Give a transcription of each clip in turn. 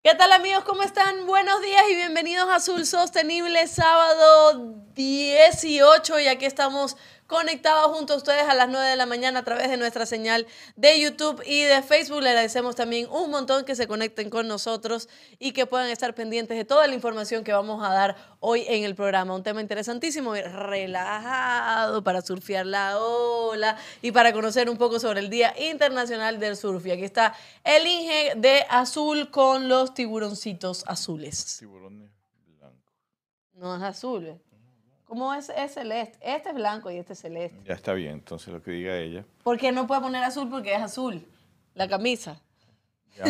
¿Qué tal amigos? ¿Cómo están? Buenos días y bienvenidos a Azul Sostenible, sábado 18 y aquí estamos conectados junto a ustedes a las 9 de la mañana a través de nuestra señal de YouTube y de Facebook. Le agradecemos también un montón que se conecten con nosotros y que puedan estar pendientes de toda la información que vamos a dar hoy en el programa. Un tema interesantísimo, relajado para surfear la ola y para conocer un poco sobre el Día Internacional del Surf. Y aquí está el Inge de Azul con los tiburoncitos azules. Tiburones blancos. No es azul. ¿Cómo es, es celeste? Este es blanco y este es celeste. Ya está bien, entonces lo que diga ella. ¿Por qué no puede poner azul? Porque es azul. La camisa. Ya.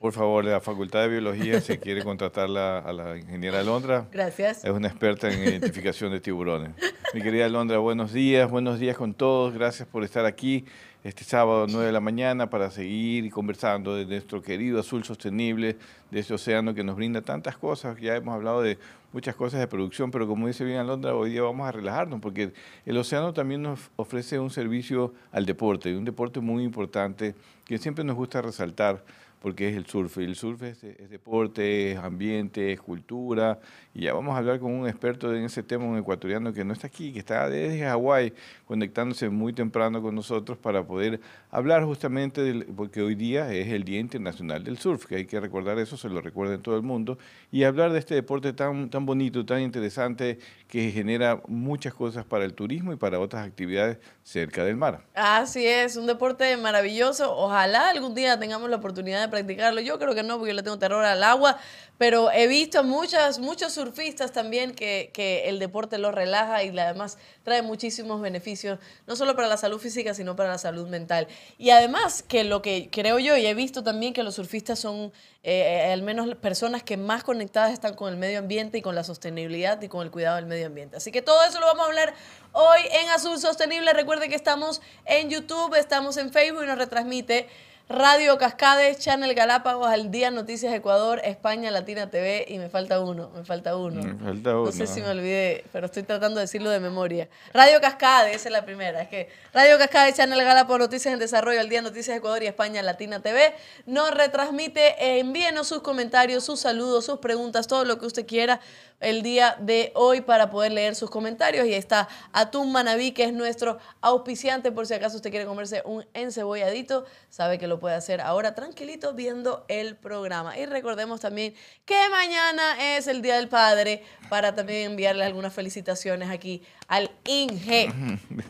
Por favor, la Facultad de Biología, si quiere contratarla a la ingeniera Alondra, Gracias. es una experta en identificación de tiburones. Mi querida Alondra, buenos días, buenos días con todos. Gracias por estar aquí este sábado 9 de la mañana para seguir conversando de nuestro querido azul sostenible, de este océano que nos brinda tantas cosas. Ya hemos hablado de muchas cosas de producción, pero como dice bien Alondra, hoy día vamos a relajarnos porque el océano también nos ofrece un servicio al deporte, un deporte muy importante que siempre nos gusta resaltar porque es el surf. Y el surf es, es, deporte, es ambiente, es cultura. Y ya vamos a hablar con un experto en ese tema, un ecuatoriano que no está aquí, que está desde Hawái, conectándose muy temprano con nosotros para poder hablar justamente, del, porque hoy día es el Día Internacional del Surf, que hay que recordar eso, se lo recuerda en todo el mundo, y hablar de este deporte tan, tan bonito, tan interesante, que genera muchas cosas para el turismo y para otras actividades cerca del mar. Así es, un deporte maravilloso. Ojalá algún día tengamos la oportunidad de practicarlo. Yo creo que no, porque yo le tengo terror al agua, pero he visto muchas, muchos surfistas también que, que el deporte los relaja y además trae muchísimos beneficios, no solo para la salud física, sino para la salud mental. Y además que lo que creo yo, y he visto también que los surfistas son eh, al menos personas que más conectadas están con el medio ambiente y con la sostenibilidad y con el cuidado del medio ambiente. Así que todo eso lo vamos a hablar hoy en Azul Sostenible. Recuerde que estamos en YouTube, estamos en Facebook y nos retransmite Radio Cascades, Channel Galápagos, Al Día, Noticias Ecuador, España, Latina TV y me falta uno, me falta uno. Me falta uno. No sé si me olvidé, pero estoy tratando de decirlo de memoria. Radio Cascades, esa es la primera. Es que Radio Cascades, Channel Galápagos, Noticias en Desarrollo, Al Día, Noticias Ecuador y España, Latina TV nos retransmite. Envíenos sus comentarios, sus saludos, sus preguntas, todo lo que usted quiera el día de hoy para poder leer sus comentarios. Y está Atún Manabí, que es nuestro auspiciante, por si acaso usted quiere comerse un encebolladito, sabe que lo puede hacer ahora tranquilito viendo el programa. Y recordemos también que mañana es el Día del Padre para también enviarle algunas felicitaciones aquí al INGE.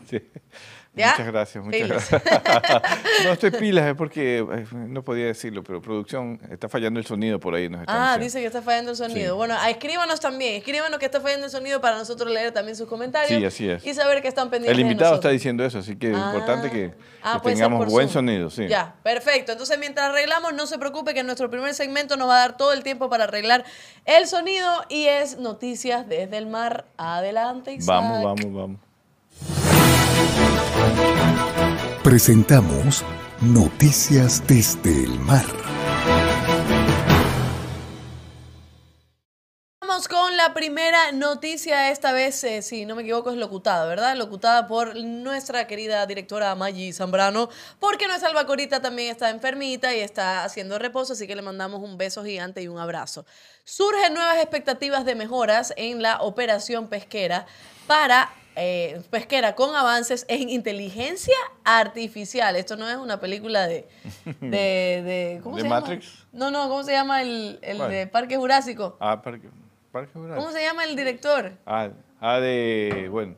¿Ya? Muchas gracias, muchas pilas. gracias. no estoy pilas, es porque eh, no podía decirlo, pero producción está fallando el sonido por ahí. Nos ah, diciendo. dice que está fallando el sonido. Sí. Bueno, escríbanos también, escríbanos que está fallando el sonido para nosotros leer también sus comentarios. Sí, así es. Y saber que están pendientes. El invitado está diciendo eso, así que es ah, importante que, ah, que tengamos buen Zoom. sonido. Sí. Ya, perfecto. Entonces, mientras arreglamos, no se preocupe que en nuestro primer segmento nos va a dar todo el tiempo para arreglar el sonido y es Noticias desde el Mar. Adelante, Isaac. Vamos, vamos, vamos. Presentamos Noticias desde el mar. Vamos con la primera noticia, esta vez, eh, si no me equivoco, es locutada, ¿verdad? Locutada por nuestra querida directora Maggi Zambrano, porque nuestra albacorita también está enfermita y está haciendo reposo, así que le mandamos un beso gigante y un abrazo. Surgen nuevas expectativas de mejoras en la operación pesquera para eh, pesquera con avances en inteligencia artificial. Esto no es una película de... de, de ¿Cómo ¿De se Matrix? llama? No, no, ¿cómo se llama el, el de Parque Jurásico? Ah, Parque, Parque Jurásico. ¿Cómo se llama el director? Ah, ah de... Bueno.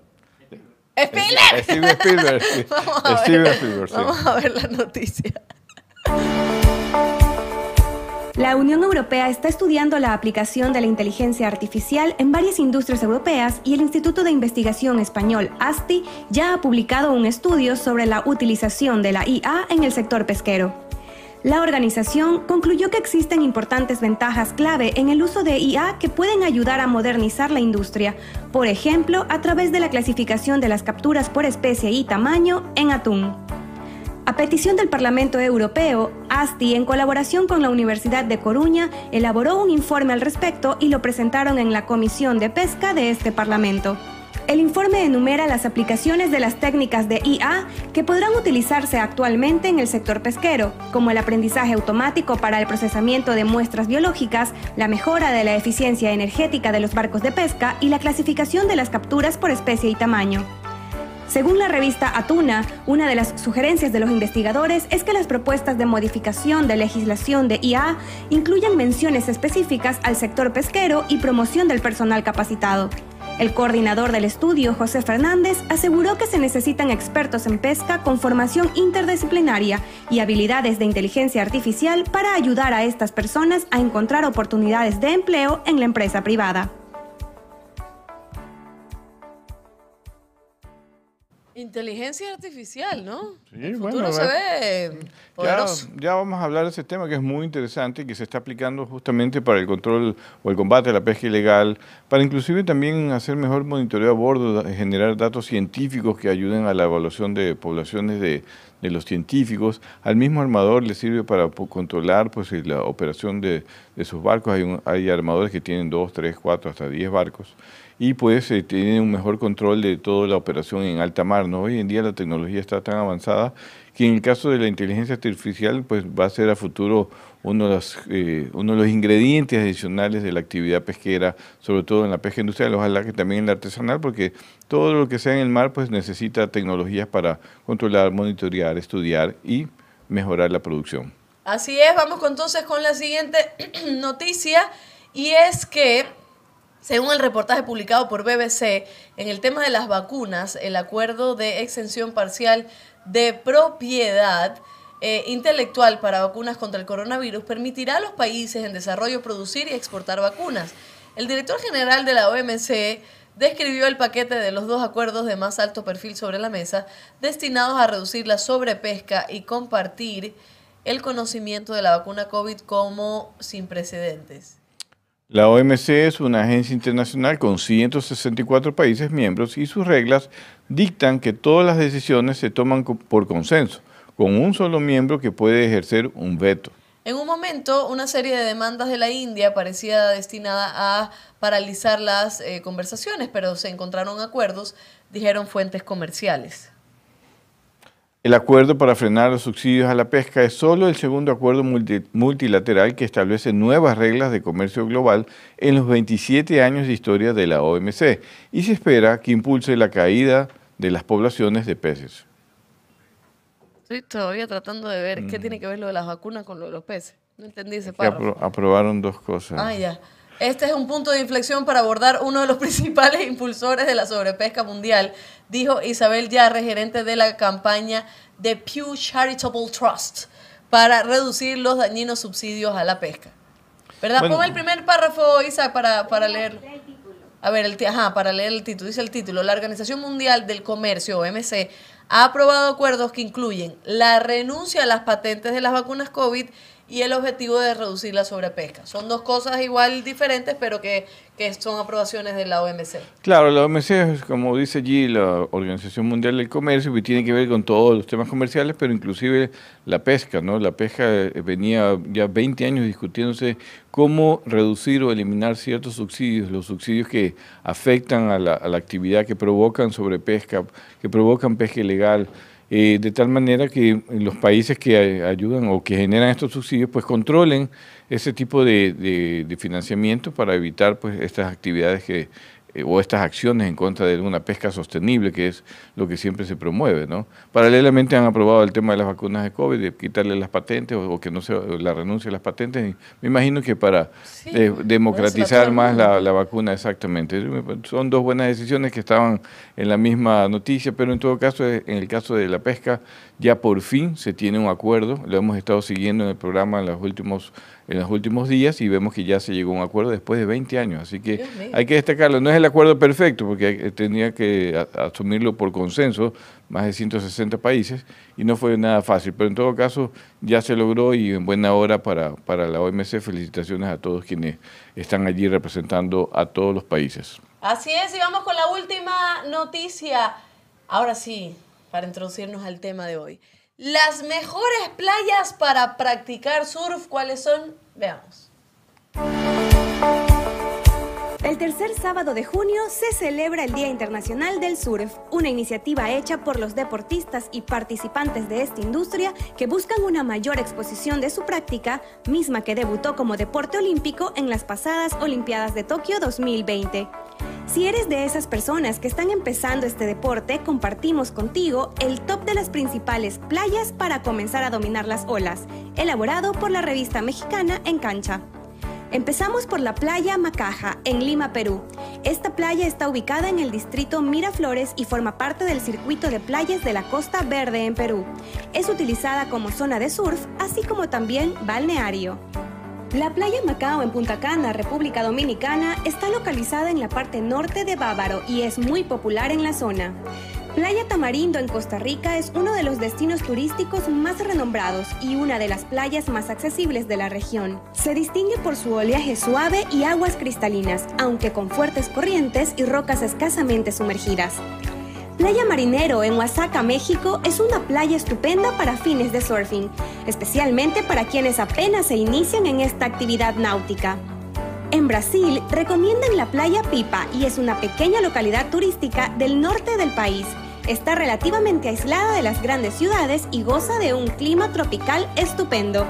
¡Spielberg! Steven Spielberg. Vamos a ver, Spielberg, sí. Vamos a ver la noticia. La Unión Europea está estudiando la aplicación de la inteligencia artificial en varias industrias europeas y el Instituto de Investigación Español ASTI ya ha publicado un estudio sobre la utilización de la IA en el sector pesquero. La organización concluyó que existen importantes ventajas clave en el uso de IA que pueden ayudar a modernizar la industria, por ejemplo, a través de la clasificación de las capturas por especie y tamaño en atún. A petición del Parlamento Europeo, ASTI, en colaboración con la Universidad de Coruña, elaboró un informe al respecto y lo presentaron en la Comisión de Pesca de este Parlamento. el informe enumera las aplicaciones de las técnicas de IA que podrán utilizarse actualmente en el sector pesquero, como el aprendizaje automático para el procesamiento de muestras biológicas, la mejora de la eficiencia energética de los barcos de pesca y la clasificación de las capturas por especie y tamaño. Según la revista Atuna, una de las sugerencias de los investigadores es que las propuestas de modificación de legislación de IA incluyan menciones específicas al sector pesquero y promoción del personal capacitado. El coordinador del estudio, José Fernández, aseguró que se necesitan expertos en pesca con formación interdisciplinaria y habilidades de inteligencia artificial para ayudar a estas personas a encontrar oportunidades de empleo en la empresa privada. Inteligencia artificial, ¿no? Sí, el bueno, futuro se a ve Ya, poderoso. ya vamos a hablar de ese tema que es muy interesante y que se está aplicando justamente para el control o el combate de la pesca ilegal, para inclusive también hacer mejor monitoreo a bordo, generar datos científicos que ayuden a la evaluación de poblaciones de, de los científicos. Al mismo armador le sirve para controlar pues, eh, la operación de, de sus barcos. Hay, un- hay armadores que tienen dos, tres, cuatro, hasta diez barcos y pues eh, tienen un mejor control de toda la operación en alta mar. ¿no? Hoy en día la tecnología está tan avanzada que en el caso de la inteligencia artificial pues va a ser a futuro uno de, los, eh, uno de los ingredientes adicionales de la actividad pesquera, sobre todo en la pesca industrial, ojalá que también en la artesanal, porque todo lo que sea en el mar pues necesita tecnologías para controlar, monitorear, estudiar y mejorar la producción. Así es, vamos entonces con la siguiente noticia y es que, según el reportaje publicado por BBC, en el tema de las vacunas, el acuerdo de exención parcial de propiedad eh, intelectual para vacunas contra el coronavirus permitirá a los países en desarrollo producir y exportar vacunas. El director general de la OMC describió el paquete de los dos acuerdos de más alto perfil sobre la mesa, destinados a reducir la sobrepesca y compartir el conocimiento de la vacuna COVID como sin precedentes. La OMC es una agencia internacional con 164 países miembros y sus reglas dictan que todas las decisiones se toman por consenso, con un solo miembro que puede ejercer un veto. En un momento, una serie de demandas de la India parecía destinada a paralizar las eh, conversaciones, pero se encontraron acuerdos, dijeron fuentes comerciales. El acuerdo para frenar los subsidios a la pesca es solo el segundo acuerdo multi- multilateral que establece nuevas reglas de comercio global en los 27 años de historia de la OMC y se espera que impulse la caída de las poblaciones de peces. Estoy todavía tratando de ver qué tiene que ver lo de las vacunas con lo de los peces. No entendí ese párrafo. apro- aprobaron dos cosas. Ah, ya. Este es un punto de inflexión para abordar uno de los principales impulsores de la sobrepesca mundial, dijo Isabel Yarre, gerente de la campaña de Pew Charitable Trust, para reducir los dañinos subsidios a la pesca. ¿Verdad? Bueno. Pon el primer párrafo, Isa, para, para leer. A ver, el, ajá, para leer el título. Dice el título, la Organización Mundial del Comercio, OMC, ha aprobado acuerdos que incluyen la renuncia a las patentes de las vacunas COVID y el objetivo de reducir la sobrepesca. Son dos cosas igual diferentes, pero que, que son aprobaciones de la OMC. Claro, la OMC es, como dice allí, la Organización Mundial del Comercio, que tiene que ver con todos los temas comerciales, pero inclusive la pesca, ¿no? La pesca eh, venía ya 20 años discutiéndose cómo reducir o eliminar ciertos subsidios, los subsidios que afectan a la, actividad, que provocan sobrepesca, que provocan pesca ilegal. eh, de tal manera que los países que ayudan o que generan estos subsidios pues controlen ese tipo de, de- de financiamiento para evitar pues estas actividades que eh, o estas acciones en contra de una pesca sostenible, que es lo que siempre se promueve. ¿no? Paralelamente han aprobado el tema de las vacunas de COVID, de quitarle las patentes o, o que no se la renuncia a las patentes. Me imagino que para Sí, eh, democratizar más la, la vacuna, exactamente. Son dos buenas decisiones que estaban en la misma noticia, pero en todo caso, eh, en el caso de la pesca, ya por fin se tiene un acuerdo. Lo hemos estado siguiendo en el programa en los últimos, en los últimos días y vemos que ya se llegó a un acuerdo después de 20 años. Así que hay que destacarlo. No es el acuerdo perfecto, porque hay- tenía que asumirlo por consenso, más de 160 países, y no fue nada fácil. Pero en todo caso, ya se logró y en buena hora para, para la OMC. Felicitaciones a todos quienes están allí representando a todos los países. Así es, y vamos con la última noticia. Ahora sí, para introducirnos al tema de hoy. Las mejores playas para practicar surf, ¿cuáles son? Veamos. El tercer sábado de junio se celebra el Día Internacional del Surf, una iniciativa hecha por los deportistas y participantes de esta industria que buscan una mayor exposición de su práctica, misma que debutó como deporte olímpico en las pasadas Olimpiadas de Tokio 2020. Si eres de esas personas que están empezando este deporte, compartimos contigo el top de las principales playas para comenzar a dominar las olas, elaborado por la revista mexicana En Cancha. Empezamos por la playa Macaja, en Lima, Perú. Esta playa está ubicada en el distrito Miraflores y forma parte del circuito de playas de la Costa Verde en Perú. Es utilizada como zona de surf, así como también balneario. La playa Macao en Punta Cana, República Dominicana, está localizada en la parte norte de Bávaro y es muy popular en la zona. Playa Tamarindo en Costa Rica es uno de los destinos turísticos más renombrados y una de las playas más accesibles de la región. Se distingue por su oleaje suave y aguas cristalinas, aunque con fuertes corrientes y rocas escasamente sumergidas. Playa Marinero en Oaxaca, México, es una playa estupenda para fines de surfing, especialmente para quienes apenas se inician en esta actividad náutica. En Brasil recomiendan la playa Pipa y es una pequeña localidad turística del norte del país. Está relativamente aislada de las grandes ciudades y goza de un clima tropical estupendo.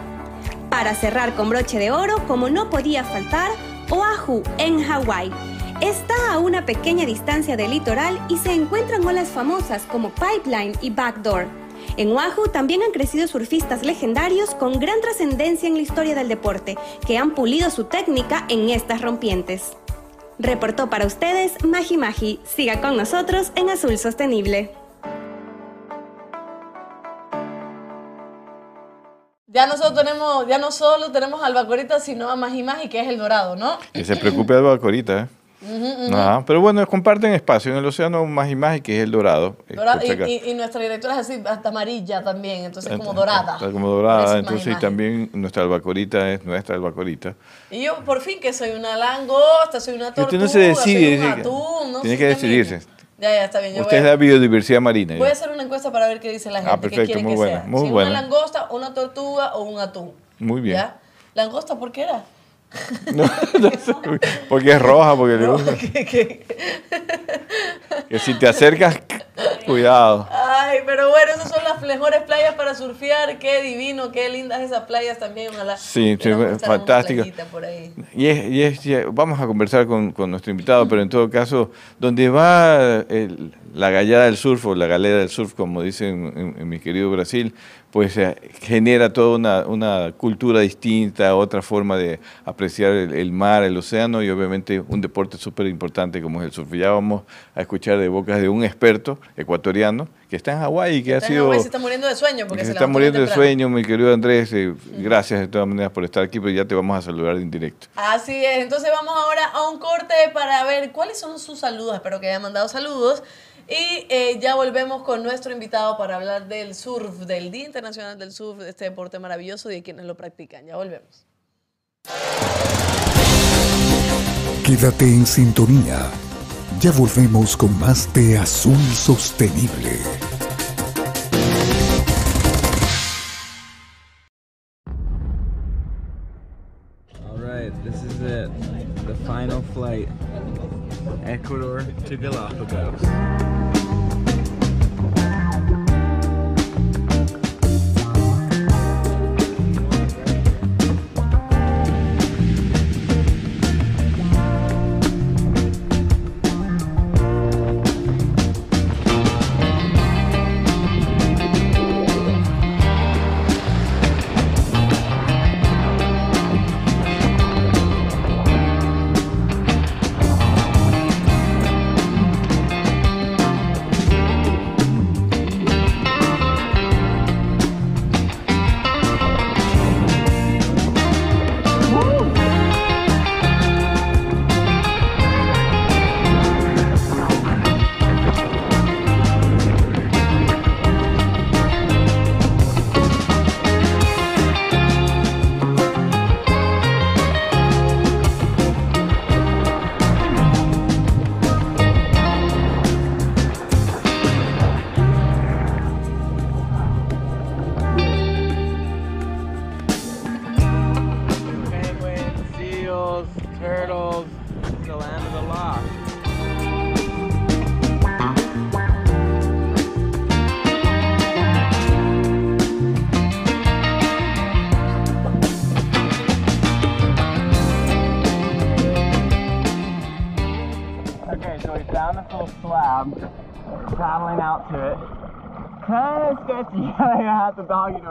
Para cerrar con broche de oro, como no podía faltar, Oahu en Hawái. Está a una pequeña distancia del litoral y se encuentran olas famosas como Pipeline y Backdoor. En Oahu también han crecido surfistas legendarios con gran trascendencia en la historia del deporte, que han pulido su técnica en estas rompientes. Reportó para ustedes Magi Magi. Siga con nosotros en Azul Sostenible. Ya nosotros tenemos, ya no solo tenemos albacorita, sino a Magi Magi, que es el dorado, ¿no? Que se preocupe Albacorita, ¿eh? Ajá, pero bueno, comparten espacio en el océano más y más, que es el dorado. eh, Dorado, y, y- y nuestra directora es así, hasta amarilla también, entonces como dorada. Está como dorada, entonces y también nuestra albacorita es nuestra albacorita. Y yo por fin que soy una langosta, soy una usted tortuga, no se decide, soy un atún, no tiene que decidirse. Ya, ya, está bien. Yo Usted es la a, biodiversidad marina. voy a ya. hacer una encuesta para ver qué dice la gente, Ah, qué perfecto, quiere muy que buena, sea. muy si buena. una langosta, una tortuga o un atún. Muy bien. ¿Ya? ¿Langosta por qué era? No, no sé, porque es roja, porque le gusta. ¿Qué- qué? Que si te acercas, cuidado. Ay, pero bueno, esas son las mejores playas para surfear. Qué divino, qué lindas esas playas también. Ojalá. Sí, sí, fantástico. playita por ahí. Y es, y es- y vamos a conversar con, con nuestro invitado, pero en todo caso, donde va el- la gallada del surf o la galera del surf, como dicen en, en mi querido Brasil, pues eh, genera toda una, una cultura distinta, otra forma de apreciar el, el mar, el océano y obviamente un deporte súper importante como es el surf. Ya vamos a escuchar de bocas de un experto ecuatoriano que está en Hawái y que ha Está en sido... Se está muriendo de sueño porque que se, se está muriendo de sueño, mi querido Andrés. eh, gracias de todas maneras por estar aquí, pero ya te vamos a saludar en directo. Así es, entonces vamos ahora a un corte para ver cuáles son sus saludos. Espero que hayan mandado saludos. Y eh, ya volvemos con nuestro invitado para hablar del surf, del Día Internacional del Surf, de este deporte maravilloso y de quienes lo practican. Ya volvemos. Quédate en sintonía. Ya volvemos con más de Azul Sostenible. All right, this is it. The final flight. Ecuador to Galapagos. yeah, they had the dog, you.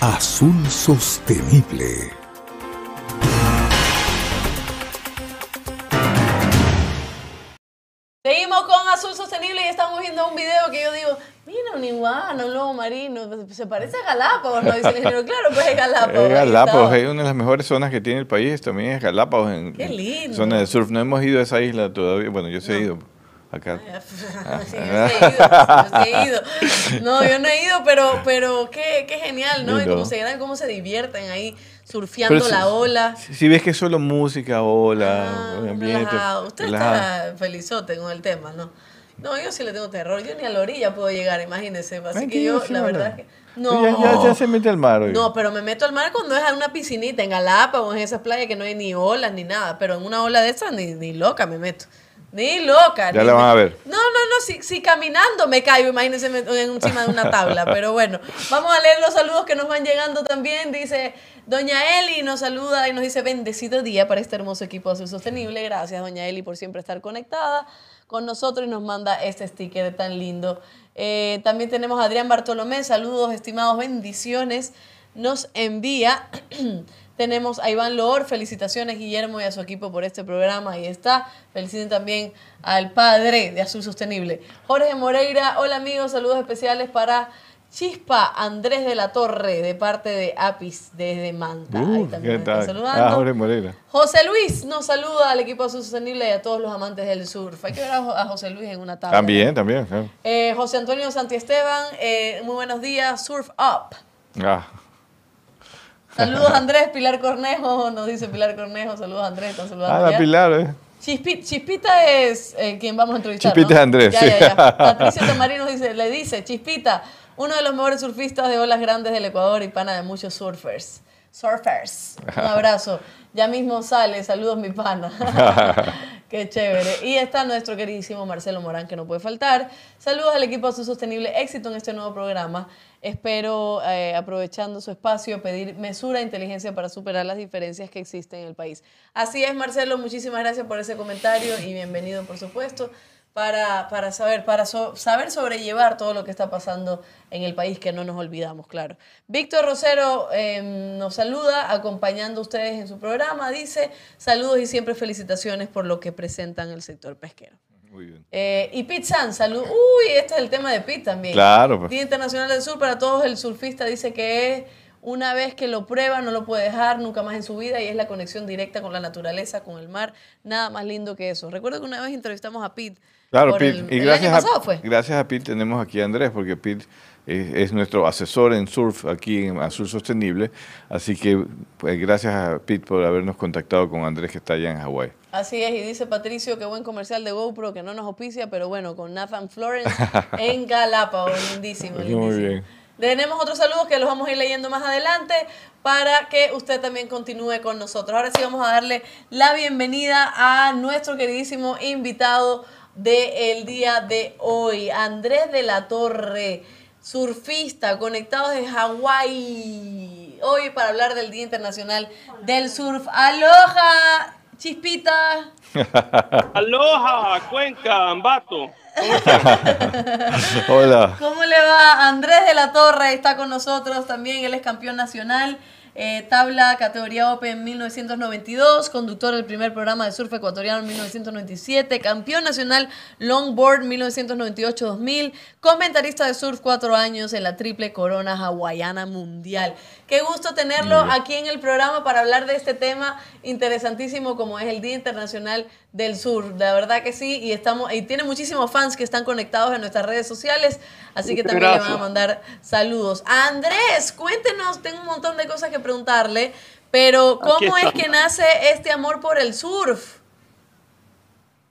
Azul Sostenible. Seguimos con Azul Sostenible y estamos viendo un video que yo digo, mira un iguana, un lobo marino, se parece a Galápagos, ¿no? Dice el ingeniero, claro, pues es Galápagos. Es Galápagos, es una de las mejores zonas que tiene el país, también es Galápagos en Qué lindo. zona de surf. No hemos ido a esa isla todavía, bueno, yo sí he ido acá. Sí, yo he ido, yo he ido. No, yo no he ido, pero, pero qué, qué genial, ¿no? Y cómo se quedan, cómo se divierten ahí surfeando si- la ola. Si, ves que es solo música, ola, Ah, ambiente. relajado. Usted relajado. está felizote con el tema, ¿no? No, yo sí le tengo terror. Yo ni a la orilla puedo llegar, imagínese. Así que yo, la verdad es que. No. Ya, ya- ya se mete al mar hoy. No, pero me meto al mar cuando es a una piscinita en Galápagos, en esas playas que no hay ni olas ni nada. Pero en una ola de esas ni, ni loca me meto. Ni loca. Ya ni- la van a ver. No, no, no. Si, si caminando me caigo, imagínense encima de una tabla. Pero bueno, vamos a leer los saludos que nos van llegando también. Dice Doña Eli, nos saluda y nos dice bendecido día para este hermoso equipo Azul Sostenible. Gracias, Doña Eli, por siempre estar conectada con nosotros y nos manda este sticker tan lindo. Eh, también tenemos a Adrián Bartolomé, saludos, estimados, bendiciones. Nos envía, tenemos a Iván Loor, felicitaciones Guillermo y a su equipo por este programa, ahí está. Feliciten también al padre de Azul Sostenible. Jorge Moreira, hola amigos, saludos especiales para Chispa Andrés de la Torre, de parte de Apis, desde Manta. Ahí Uh, también ¿Qué me está tal? saludando. Ah, Jorge Moreira. José Luis nos saluda al equipo Azul Sostenible y a todos los amantes del surf. Hay que ver a, Jo- a José Luis en una tabla. También, también. Eh, José Antonio Santiesteban, eh, muy buenos días, Surf Up. Ah, Saludos Andrés, Pilar Cornejo, nos dice Pilar Cornejo, saludos Andrés, están saludando ah, la. Pilar, ¿eh? Chispi- Chispita es eh, quien vamos a entrevistar. Chispita ¿no? es Andrés, Ya, sí. ya, ya. Patricia nos dice, le dice, Chispita, uno de los mejores surfistas de olas grandes del Ecuador y pana de muchos surfers. Surfers. Un abrazo. Ya mismo sale, saludos mi pana. Qué chévere. Y está nuestro queridísimo Marcelo Morán, que no puede faltar. Saludos al equipo Azul Sostenible. Éxito en este nuevo programa. Espero, eh, aprovechando su espacio, pedir mesura e inteligencia para superar las diferencias que existen en el país. Así es, Marcelo. Muchísimas gracias por ese comentario y bienvenido, por supuesto, para, para saber, para so- saber sobrellevar todo lo que está pasando en el país, que no nos olvidamos, claro. Víctor Rosero eh, nos saluda, acompañando a ustedes en su programa. Dice, saludos y siempre felicitaciones por lo que presentan el sector pesquero. Muy bien. Eh, y Pete San, salud. Uy, este es el tema de Pete también. Claro, pues. Día Internacional del Sur para todos. El surfista dice que es una vez que lo prueba, no lo puede dejar nunca más en su vida y es la conexión directa con la naturaleza, con el mar. Nada más lindo que eso. Recuerdo que una vez entrevistamos a Pete. Claro, Pete. el- y el gracias año pasado a, fue. gracias a Pete tenemos aquí a Andrés, porque Pete es, es nuestro asesor en surf aquí en Azul Sostenible. Así que pues, gracias a Pete por habernos contactado con Andrés que está allá en Hawái. Así es, y dice Patricio, qué buen comercial de GoPro que no nos auspicia, pero bueno, con Nathan Florence en Galápagos, lindísimo, Muy lindísimo. bien. Tenemos otros saludos que los vamos a ir leyendo más adelante para que usted también continúe con nosotros. Ahora sí vamos a darle la bienvenida a nuestro queridísimo invitado del día de hoy, Andrés de la Torre, surfista, conectado desde Hawái. Hoy para hablar del Día Internacional del Surf. ¡Aloha! Chispita. Aloha, Cuenca, Ambato. Hola. ¿Cómo le va? Andrés de la Torre está con nosotros también, él es campeón nacional, eh, tabla categoría Open 1992, conductor del primer programa de surf ecuatoriano en 1997, campeón nacional longboard 1998-2000, comentarista de surf cuatro años en la triple corona hawaiana mundial. Qué gusto tenerlo aquí en el programa para hablar de este tema interesantísimo como es el Día Internacional del Surf. La verdad que sí, y estamos y tiene muchísimos fans que están conectados en nuestras redes sociales, así que también le van a mandar saludos. Andrés, cuéntenos, tengo un montón de cosas que preguntarle, pero ¿cómo es que nace este amor por el surf?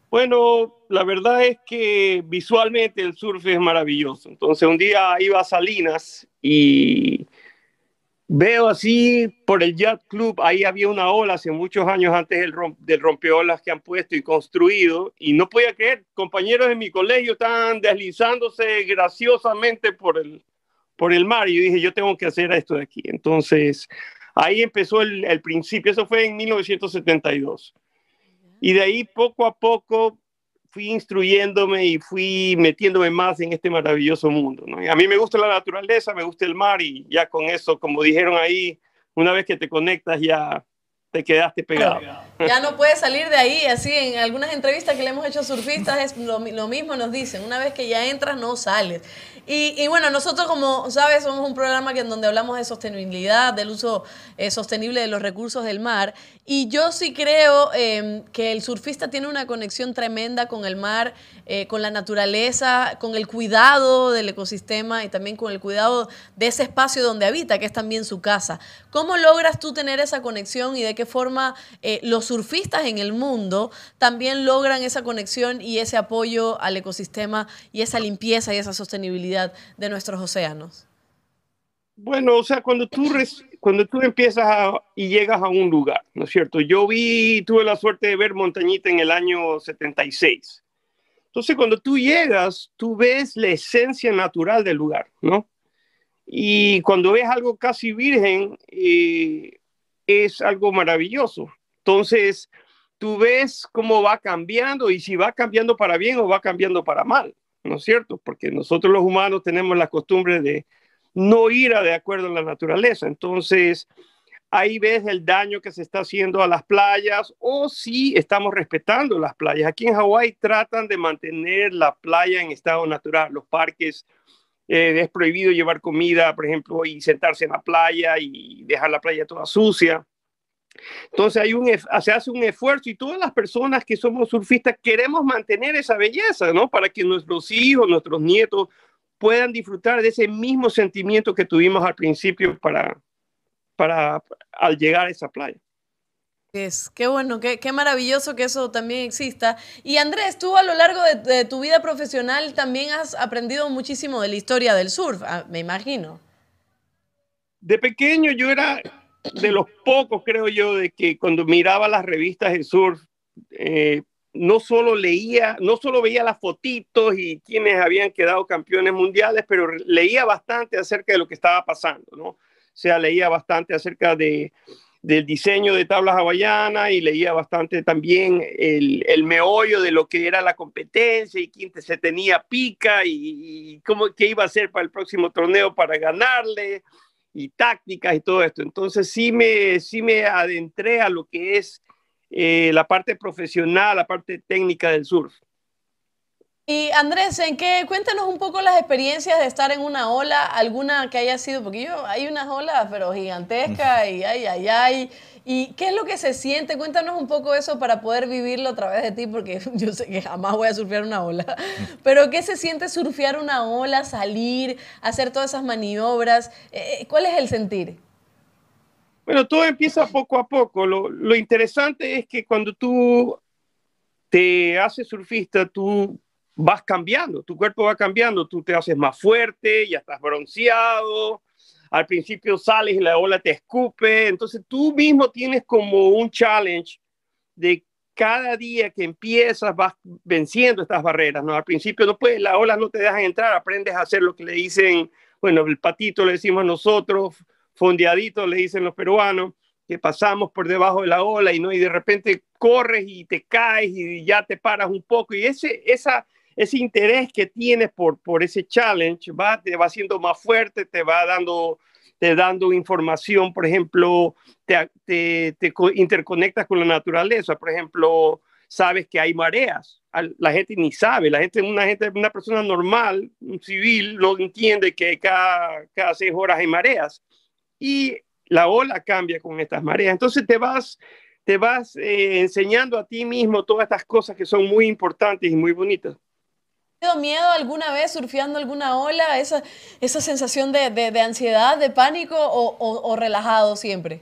Bueno, la verdad es que visualmente el surf es maravilloso. Entonces un día iba a Salinas y veo así por el Yacht Club, ahí había una ola hace muchos años antes del, del rompeolas que han puesto y construido y no podía creer, compañeros de mi colegio estaban deslizándose graciosamente por el, por el mar y yo dije, yo tengo que hacer esto de aquí. Entonces ahí empezó el, el principio, eso fue en 1972. Y de ahí poco a poco fui instruyéndome y fui metiéndome más en este maravilloso mundo. ¿no? A mí me gusta la naturaleza, me gusta el mar y ya con eso, como dijeron ahí, una vez que te conectas ya te quedaste pegado. Ya no puedes salir de ahí, así en algunas entrevistas que le hemos hecho a surfistas es lo, lo mismo nos dicen, una vez que ya entras no sales. Y, y bueno, nosotros como sabes somos un programa que en donde hablamos de sostenibilidad, del uso eh, sostenible de los recursos del mar y yo sí creo eh, que el surfista tiene una conexión tremenda con el mar, eh, con la naturaleza, con el cuidado del ecosistema y también con el cuidado de ese espacio donde habita, que es también su casa. ¿Cómo logras tú tener esa conexión y de qué forma eh, los surfistas en el mundo también logran esa conexión y ese apoyo al ecosistema y esa limpieza y esa sostenibilidad de nuestros océanos? Bueno, o sea, cuando tú, cuando tú empiezas a- y llegas a un lugar, ¿no es cierto? Yo vi, tuve la suerte de ver Montañita en el año 76. Entonces, cuando tú llegas, tú ves la esencia natural del lugar, ¿no? Y cuando ves algo casi virgen, eh, es algo maravilloso. Entonces, tú ves cómo va cambiando y si va cambiando para bien o va cambiando para mal, ¿no es cierto? Porque nosotros los humanos tenemos la costumbre de no ir a de acuerdo a la naturaleza. Entonces, ahí ves el daño que se está haciendo a las playas o si estamos respetando las playas. Aquí en Hawái tratan de mantener la playa en estado natural. Los parques eh, es prohibido llevar comida, por ejemplo, y sentarse en la playa y dejar la playa toda sucia. Entonces hay un, ef- se hace un esfuerzo y todas las personas que somos surfistas queremos mantener esa belleza, ¿no? Para que nuestros hijos, nuestros nietos puedan disfrutar de ese mismo sentimiento que tuvimos al principio para, para al llegar a esa playa. Qué bueno, qué, maravilloso que eso también exista. Y Andrés, tú a lo largo de, tu vida profesional también has aprendido muchísimo de la historia del surf, ah, me imagino. De pequeño yo era de los pocos, creo yo, de que cuando miraba las revistas de surf, eh, no solo leía, no solo veía las fotitos y quienes habían quedado campeones mundiales, pero leía bastante acerca de lo que estaba pasando, ¿no? O sea, leía bastante acerca de, del diseño de tablas hawaianas y leía bastante también el, el meollo de lo que era la competencia y quién se tenía pica y, y cómo, qué iba a hacer para el próximo torneo para ganarle y tácticas y todo esto. Entonces sí me, sí me adentré a lo que es eh, la parte profesional, la parte técnica del surf. Y Andrés, ¿en qué? Cuéntanos un poco las experiencias de estar en una ola, alguna que haya sido, porque yo hay unas olas pero gigantescas y ay, ay, ay. ¿Y qué es lo que se siente? Cuéntanos un poco eso para poder vivirlo a través de ti, porque yo sé que jamás voy a surfear una ola. Pero ¿qué se siente surfear una ola, salir, hacer todas esas maniobras? Eh, ¿Cuál es el sentir? Bueno, todo empieza poco a poco. Lo, lo interesante es que cuando tú te haces surfista, tú vas cambiando, tu cuerpo va cambiando, tú te haces más fuerte, ya estás bronceado, al principio sales y la ola te escupe, entonces tú mismo tienes como un challenge de cada día que empiezas vas venciendo estas barreras, ¿no? Al principio no puedes, las olas no te dejan entrar, aprendes a hacer lo que le dicen, bueno, el patito le decimos nosotros, fondeadito le dicen los peruanos, que pasamos por debajo de la ola y no y de repente corres y te caes y ya te paras un poco y ese esa ese interés que tienes por, por ese challenge va, te va haciendo más fuerte, te va dando, te dando información, por ejemplo, te, te, te interconectas con la naturaleza, por ejemplo, sabes que hay mareas, la gente ni sabe, la gente, una gente, una persona normal, un civil, no entiende que cada, cada seis horas hay mareas. Y la ola cambia con estas mareas, entonces te vas te vas eh, enseñando a ti mismo todas estas cosas que son muy importantes y muy bonitas tenido miedo alguna vez surfeando alguna ola? ¿Esa, esa sensación de, de, ansiedad, de pánico o, o, relajado siempre?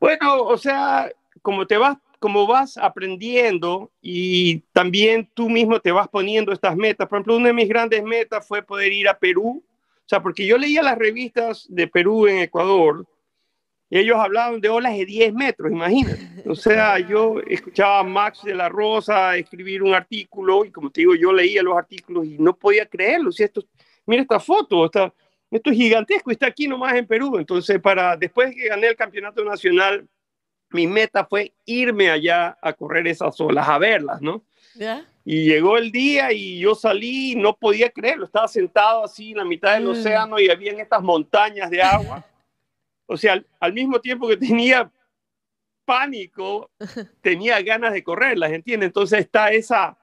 Bueno, o sea, como te vas, como vas aprendiendo y también tú mismo te vas poniendo estas metas. Por ejemplo, una de mis grandes metas fue poder ir a Perú. O sea, porque yo leía las revistas de Perú en Ecuador ellos hablaban de olas de 10 metros, imagínate. O sea, yo escuchaba a Max de la Rosa escribir un artículo y como te digo, yo leía los artículos y no podía creerlo. Si esto, mira esta foto, está, esto es gigantesco, está aquí nomás en Perú. Entonces, para después que gané el campeonato nacional, mi meta fue irme allá a correr esas olas, a verlas, ¿no? Y llegó el día y yo salí y no podía creerlo. Estaba sentado así en la mitad del mm. océano y había estas montañas de agua. O sea, al, mismo tiempo que tenía pánico, tenía ganas de correr, ¿las entiendes? Entonces está esa,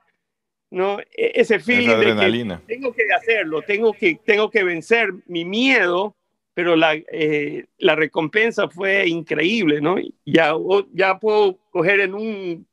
¿no? E, ese feeling de que tengo que hacerlo, tengo que, tengo que vencer mi miedo, pero la, eh, la recompensa fue increíble, ¿no? Ya, ya puedo coger en un,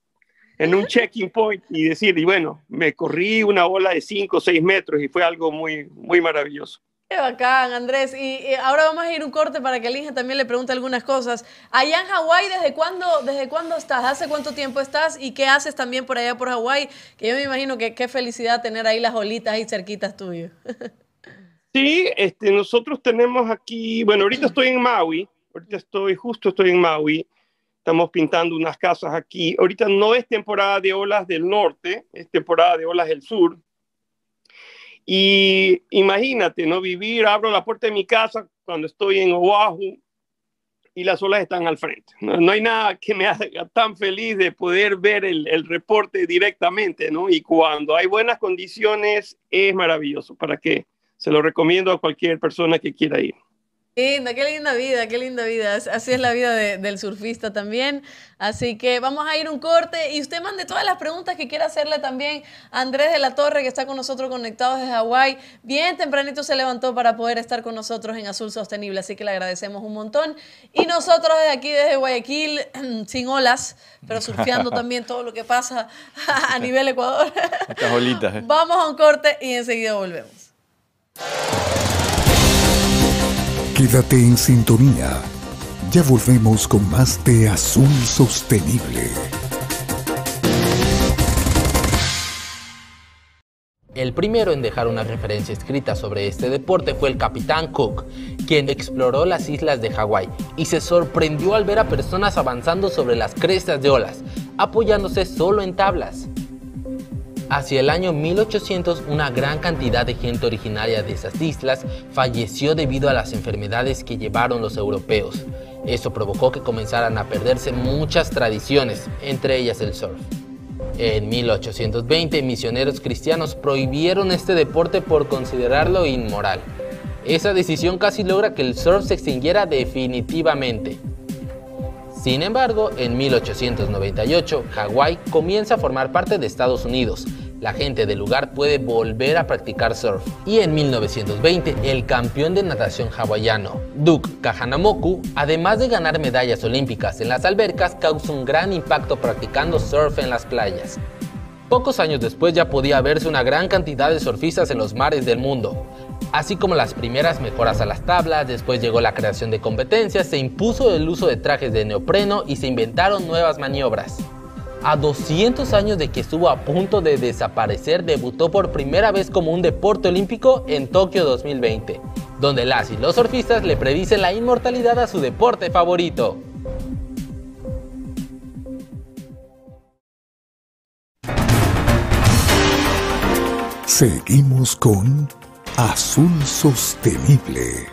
en un checking point y decir, y bueno, me corrí una bola de 5 o 6 metros y fue algo muy, muy maravilloso. Qué bacán, Andrés. Y, ahora vamos a ir un corte para que Linja también le pregunte algunas cosas. Allá en Hawái, ¿desde cuándo, ¿desde cuándo estás? ¿Hace cuánto tiempo estás? ¿Y qué haces también por allá por Hawái? Que yo me imagino que qué felicidad tener ahí las olitas ahí cerquitas tuyas. Sí, este, nosotros tenemos aquí, bueno, ahorita estoy en Maui, ahorita estoy, justo estoy en Maui, estamos pintando unas casas aquí. Ahorita no es temporada de olas del norte, es temporada de olas del sur. Y imagínate, ¿no? Vivir, abro la puerta de mi casa cuando estoy en Oahu y las olas están al frente. No, hay nada que me haga tan feliz de poder ver el, el, reporte directamente, ¿no? Y cuando hay buenas condiciones es maravilloso. ¿Para qué? Se lo recomiendo a cualquier persona que quiera ir. Linda, qué linda vida, qué linda vida. Así es la vida del surfista también. Así que vamos a ir un corte y usted mande todas las preguntas que quiera hacerle también a Andrés de la Torre, que está con nosotros conectados desde Hawái. Bien tempranito se levantó para poder estar con nosotros en Azul Sostenible, así que le agradecemos un montón. Y nosotros desde aquí, desde Guayaquil, sin olas, pero surfeando también todo lo que pasa a nivel Ecuador. Estas olitas. ¿eh? Vamos a un corte y enseguida volvemos. Quédate en sintonía. Ya volvemos con más de Azul Sostenible. El primero en dejar una referencia escrita sobre este deporte fue el capitán Cook, quien exploró las islas de Hawái y se sorprendió al ver a personas avanzando sobre las crestas de olas, apoyándose solo en tablas. Hacia el año 1800 una gran cantidad de gente originaria de esas islas falleció debido a las enfermedades que llevaron los europeos. Eso provocó que comenzaran a perderse muchas tradiciones, entre ellas el surf. En 1820 misioneros cristianos prohibieron este deporte por considerarlo inmoral. Esa decisión casi logra que el surf se extinguiera definitivamente. Sin embargo, en 1898, Hawái comienza a formar parte de Estados Unidos, la gente del lugar puede volver a practicar surf. Y en 1920, el campeón de natación hawaiano, Duke Kahanamoku, además de ganar medallas olímpicas en las albercas, causó un gran impacto practicando surf en las playas. Pocos años después ya podía verse una gran cantidad de surfistas en los mares del mundo, así como las primeras mejoras a las tablas, después llegó la creación de competencias, se impuso el uso de trajes de neopreno y se inventaron nuevas maniobras. A 200 años de que estuvo a punto de desaparecer, debutó por primera vez como un deporte olímpico en Tokio 2020, donde las y los surfistas le predicen la inmortalidad a su deporte favorito. Seguimos con Azul Sostenible.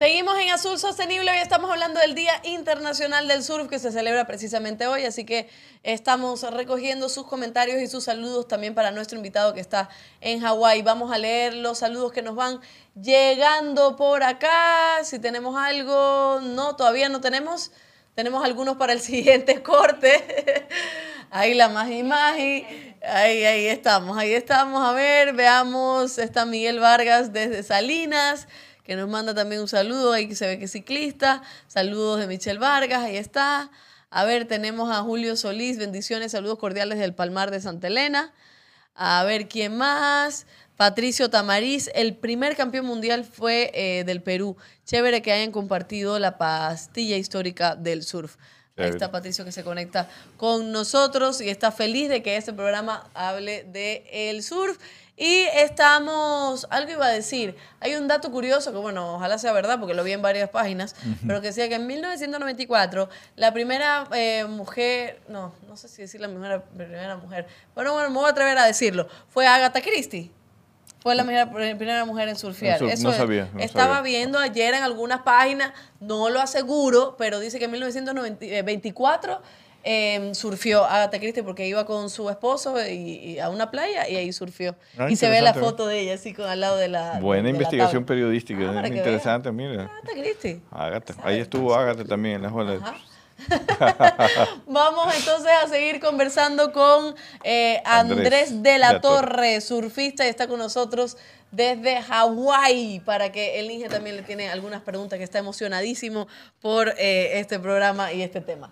Seguimos en Azul Sostenible, hoy estamos hablando del Día Internacional del Surf que se celebra precisamente hoy, así que estamos recogiendo sus comentarios y sus saludos también para nuestro invitado que está en Hawái. Vamos a leer los saludos que nos van llegando por acá, si tenemos algo, no, todavía no tenemos, tenemos algunos para el siguiente corte. Ahí la Magi Magi, ahí, ahí estamos, ahí estamos, a ver, veamos, está Miguel Vargas desde Salinas que nos manda también un saludo, ahí se ve que es ciclista, saludos de Michelle Vargas, ahí está. A ver, tenemos a Julio Solís, bendiciones, saludos cordiales del Palmar de Santa Elena. A ver, ¿quién más? Patricio Tamariz, el primer campeón mundial fue eh, del Perú. Chévere que hayan compartido la pastilla histórica del surf. Ahí está Patricio que se conecta con nosotros y está feliz de que este programa hable de el surf. Y estamos, algo iba a decir, hay un dato curioso que, bueno, ojalá sea verdad porque lo vi en varias páginas, pero que decía que en 1994 la primera eh, mujer, no, no sé si decir la primera, primera mujer, bueno, bueno, me voy a atrever a decirlo, fue Agatha Christie. Fue la primera, mujer en surfear. Eso no sabía. estaba viendo ayer en algunas páginas, no lo aseguro, pero dice que en 1924 eh, surfió Agatha Christie porque iba con su esposo y, a una playa y ahí surfió. Ah, y se ve la foto de ella así con al lado de la. Buena investigación periodística, ah, interesante, mira. Agatha Christie. Agatha. Ahí estuvo Agatha también en la escuela. Vamos entonces a seguir conversando con eh, Andrés, de la, Torre, surfista, y está con nosotros desde Hawái para que el Inge también le tiene algunas preguntas, que está emocionadísimo por eh, este programa y este tema.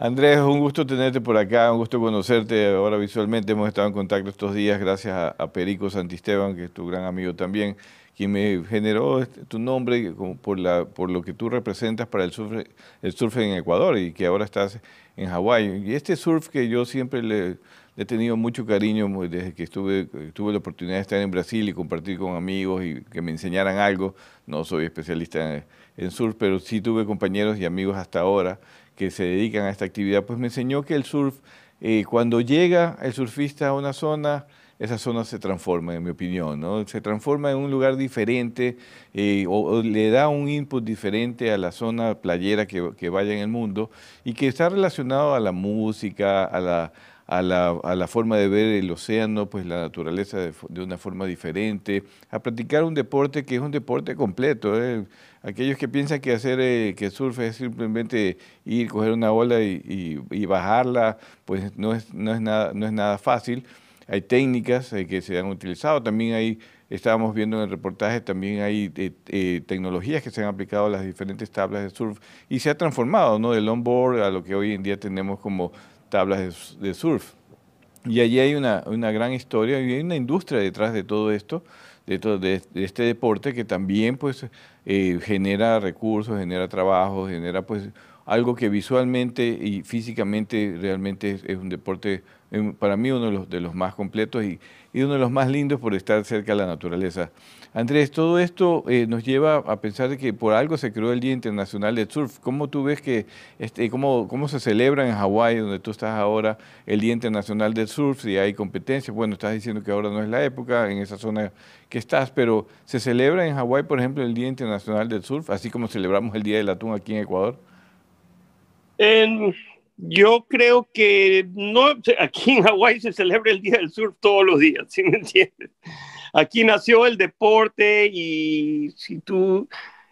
Andrés, un gusto tenerte por acá, un gusto conocerte ahora visualmente. Hemos estado en contacto estos días gracias a, Perico Santisteban, que es tu gran amigo también, quien me generó este, tu nombre por, la, por lo que tú representas para el surf, el surf en Ecuador y que ahora estás en Hawái. Y este surf que yo siempre le, he tenido mucho cariño desde que estuve, tuve la oportunidad de estar en Brasil y compartir con amigos y que me enseñaran algo. No soy especialista en, en surf, pero sí tuve compañeros y amigos hasta ahora que se dedican a esta actividad, pues me enseñó que el surf, eh, cuando llega el surfista a una zona, esa zona se transforma, en mi opinión, ¿no? Se transforma en un lugar diferente eh, o, le da un input diferente a la zona playera que, que, vaya en el mundo y que está relacionado a la música, a la, a la, a la forma de ver el océano, pues la naturaleza de, de, una forma diferente, a practicar un deporte que es un deporte completo. ¿eh? aquellos que piensan que hacer eh, que surf es simplemente ir, coger una ola y, bajarla, pues no es, no, es nada, no es nada fácil. Hay técnicas eh, que se han utilizado, también hay, estábamos viendo en el reportaje, también hay eh, tecnologías que se han aplicado a las diferentes tablas de surf y se ha transformado ¿no? del longboard a lo que hoy en día tenemos como tablas de, surf. Y allí hay una, una gran historia y hay una industria detrás de todo esto de, este deporte que también pues eh, genera recursos, genera trabajo, genera pues algo que visualmente y físicamente realmente es, un deporte, para mí uno de los, de los más completos y, y, uno de los más lindos por estar cerca de la naturaleza. Andrés, todo esto eh, nos lleva a pensar que por algo se creó el Día Internacional del Surf. ¿Cómo tú ves que, este, cómo, cómo se celebra en Hawái, donde tú estás ahora, el Día Internacional del Surf? Si hay competencias, bueno, estás diciendo que ahora no es la época en esa zona que estás, pero ¿se celebra en Hawái, por ejemplo, el Día Internacional del Surf, así como celebramos el Día del Atún aquí en Ecuador? Yo creo que no, aquí en Hawái se celebra el Día del Surf todos los días, ¿sí me entiendes? aquí nació el deporte y si tú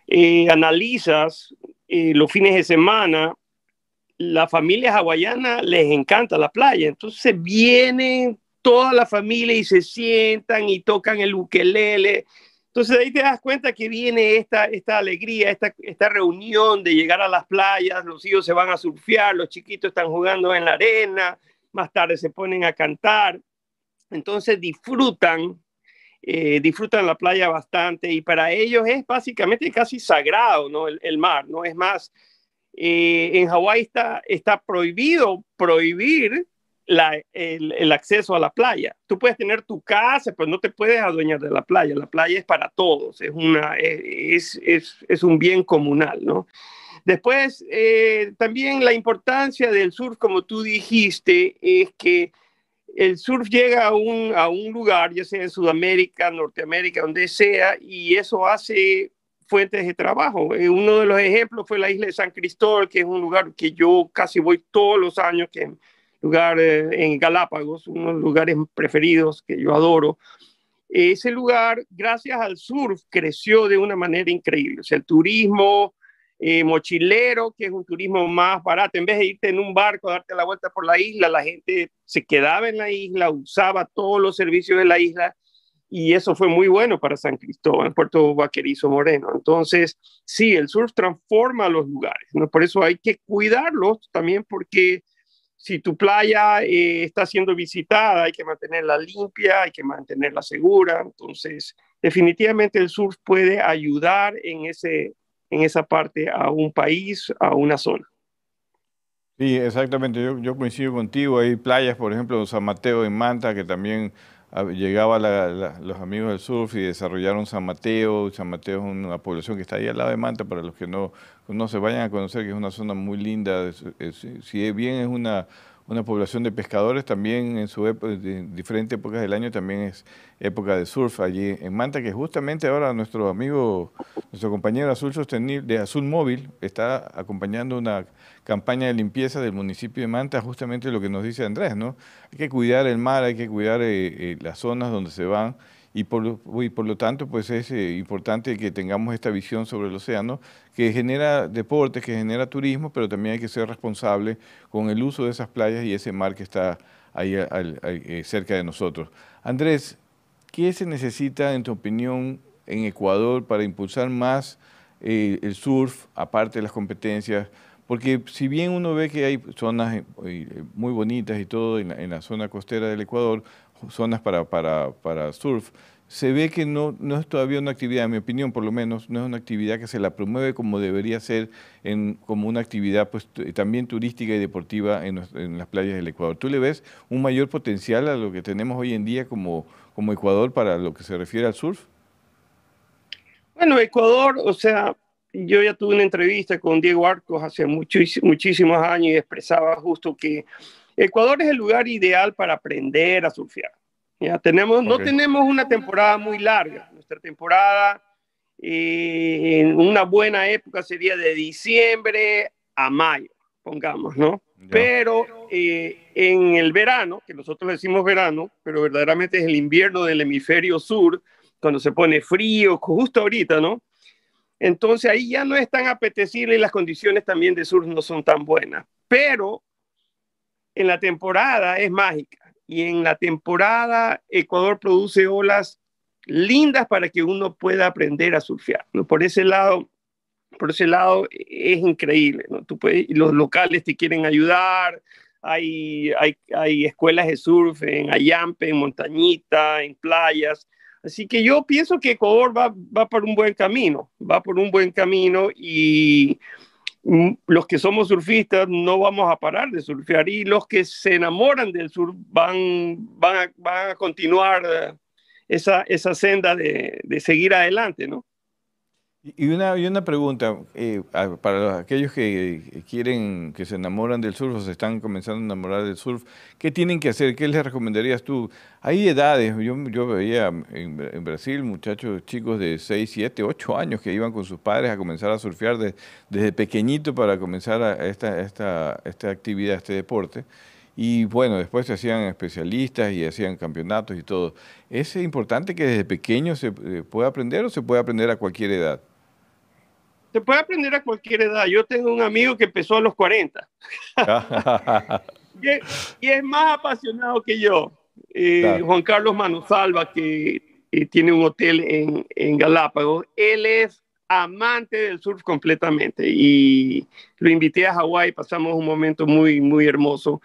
eh, analizas eh, los fines de semana, la familia hawaiana les encanta la playa, entonces vienen toda la familia y se sientan y tocan el ukelele. Entonces ahí te das cuenta que viene esta, esta alegría, esta, esta reunión de llegar a las playas, los hijos se van a surfear, los chiquitos están jugando en la arena, más tarde se ponen a cantar. Entonces disfrutan, eh, disfrutan la playa bastante y para ellos es básicamente casi sagrado, ¿no? El, mar, ¿no? Es más, eh, en Hawái está, está prohibido prohibir el, acceso a la playa. Tú puedes tener tu casa, pero no te puedes adueñar de la playa. La playa es para todos, es, una, es, es, es un bien comunal, ¿no? Después, eh, también la importancia del surf, como tú dijiste, es que el surf llega a un, a un lugar, ya sea en Sudamérica, Norteamérica, donde sea, y eso hace fuentes de trabajo. Eh, uno de los ejemplos fue la isla de San Cristóbal, que es un lugar que yo casi voy todos los años, que lugar en Galápagos, uno de los lugares preferidos que yo adoro. Ese lugar, gracias al surf, creció de una manera increíble. O sea, el turismo eh, mochilero, que es un turismo más barato, en vez de irte en un barco, darte la vuelta por la isla, la gente se quedaba en la isla, usaba todos los servicios de la isla y eso fue muy bueno para San Cristóbal, Puerto Vaquerizo Moreno. Entonces, sí, el surf transforma los lugares, ¿no? por eso hay que cuidarlos también porque si tu playa eh, está siendo visitada, hay que mantenerla limpia, hay que mantenerla segura. Entonces, definitivamente el surf puede ayudar en, ese, en esa parte a un país, a una zona. Sí, exactamente. Yo, yo coincido contigo. Hay playas, por ejemplo, San Mateo en Manta, que también llegaba los amigos del surf y desarrollaron San Mateo. San Mateo es una población que está ahí al lado de Manta, para los que no, no se vayan a conocer, que es una zona muy linda. si bien es una, una población de pescadores, también en su diferentes épocas del año también es época de surf allí en Manta, que justamente ahora nuestro amigo, nuestro compañero Azul Sostenible, de Azul Móvil, está acompañando una campaña de limpieza del municipio de Manta, justamente lo que nos dice Andrés, ¿no? Hay que cuidar el mar, hay que cuidar eh, eh, las zonas donde se van y por, y por lo tanto pues es eh, importante que tengamos esta visión sobre el océano que genera deporte, que genera turismo, pero también hay que ser responsable con el uso de esas playas y ese mar que está ahí cerca de nosotros. Andrés, ¿qué se necesita en tu opinión en Ecuador para impulsar más el surf, aparte de las competencias? Porque si bien uno ve que hay zonas eh, eh, muy bonitas y todo en la, zona costera del Ecuador, zonas para, para, para, surf, se ve que no, no es todavía una actividad, en mi opinión por lo menos, no es una actividad que se la promueve como debería ser, en, como una actividad pues, también turística y deportiva en, las playas del Ecuador. ¿Tú le ves un mayor potencial a lo que tenemos hoy en día como, como Ecuador para lo que se refiere al surf? Bueno, Ecuador, o sea, yo ya tuve una entrevista con Diego Arcos hace muchísimos años y expresaba justo que Ecuador es el lugar ideal para aprender a surfear. Ya tenemos, no tenemos una temporada muy larga. Nuestra temporada eh, en una buena época sería de diciembre a mayo, pongamos, ¿no? Pero eh, en el verano, que nosotros decimos verano, pero verdaderamente es el invierno del hemisferio sur, cuando se pone frío, justo ahorita, ¿no? Entonces ahí ya no es tan apetecible y las condiciones también de surf no son tan buenas. Pero en la temporada es mágica y en la temporada Ecuador produce olas lindas para que uno pueda aprender a surfear. Por ese lado, por ese lado es increíble. ¿no? Tú puedes, los locales te quieren ayudar. Hay, hay, hay escuelas de surf en Ayampe, en Montañita, en playas Así que yo pienso que Ecuador va, va por un buen camino, va por un buen camino y los que somos surfistas no vamos a parar de surfear y los que se enamoran del surf van, van, a, van a continuar eh, esa, esa senda de, de seguir adelante, ¿no? Y una, y una pregunta, eh, para aquellos que quieren, que se enamoran del surf o se están comenzando a enamorar del surf, ¿qué tienen que hacer? ¿Qué les recomendarías tú? Hay edades, yo, veía en, Brasil muchachos chicos de 6, 7, 8 años que iban con sus padres a comenzar a surfear desde pequeñito para comenzar a esta, esta, esta actividad, este deporte. Y bueno, después se hacían especialistas y hacían campeonatos y todo. ¿Es importante que desde pequeño se eh, pueda aprender o se puede aprender a cualquier edad? Se puede aprender a cualquier edad. Yo tengo un amigo que empezó a los 40 y, es, más apasionado que yo. Eh, claro. Juan Carlos Manosalva, que eh, tiene un hotel en, en Galápagos, él es amante del surf completamente y lo invité a Hawái, pasamos un momento muy, muy hermoso.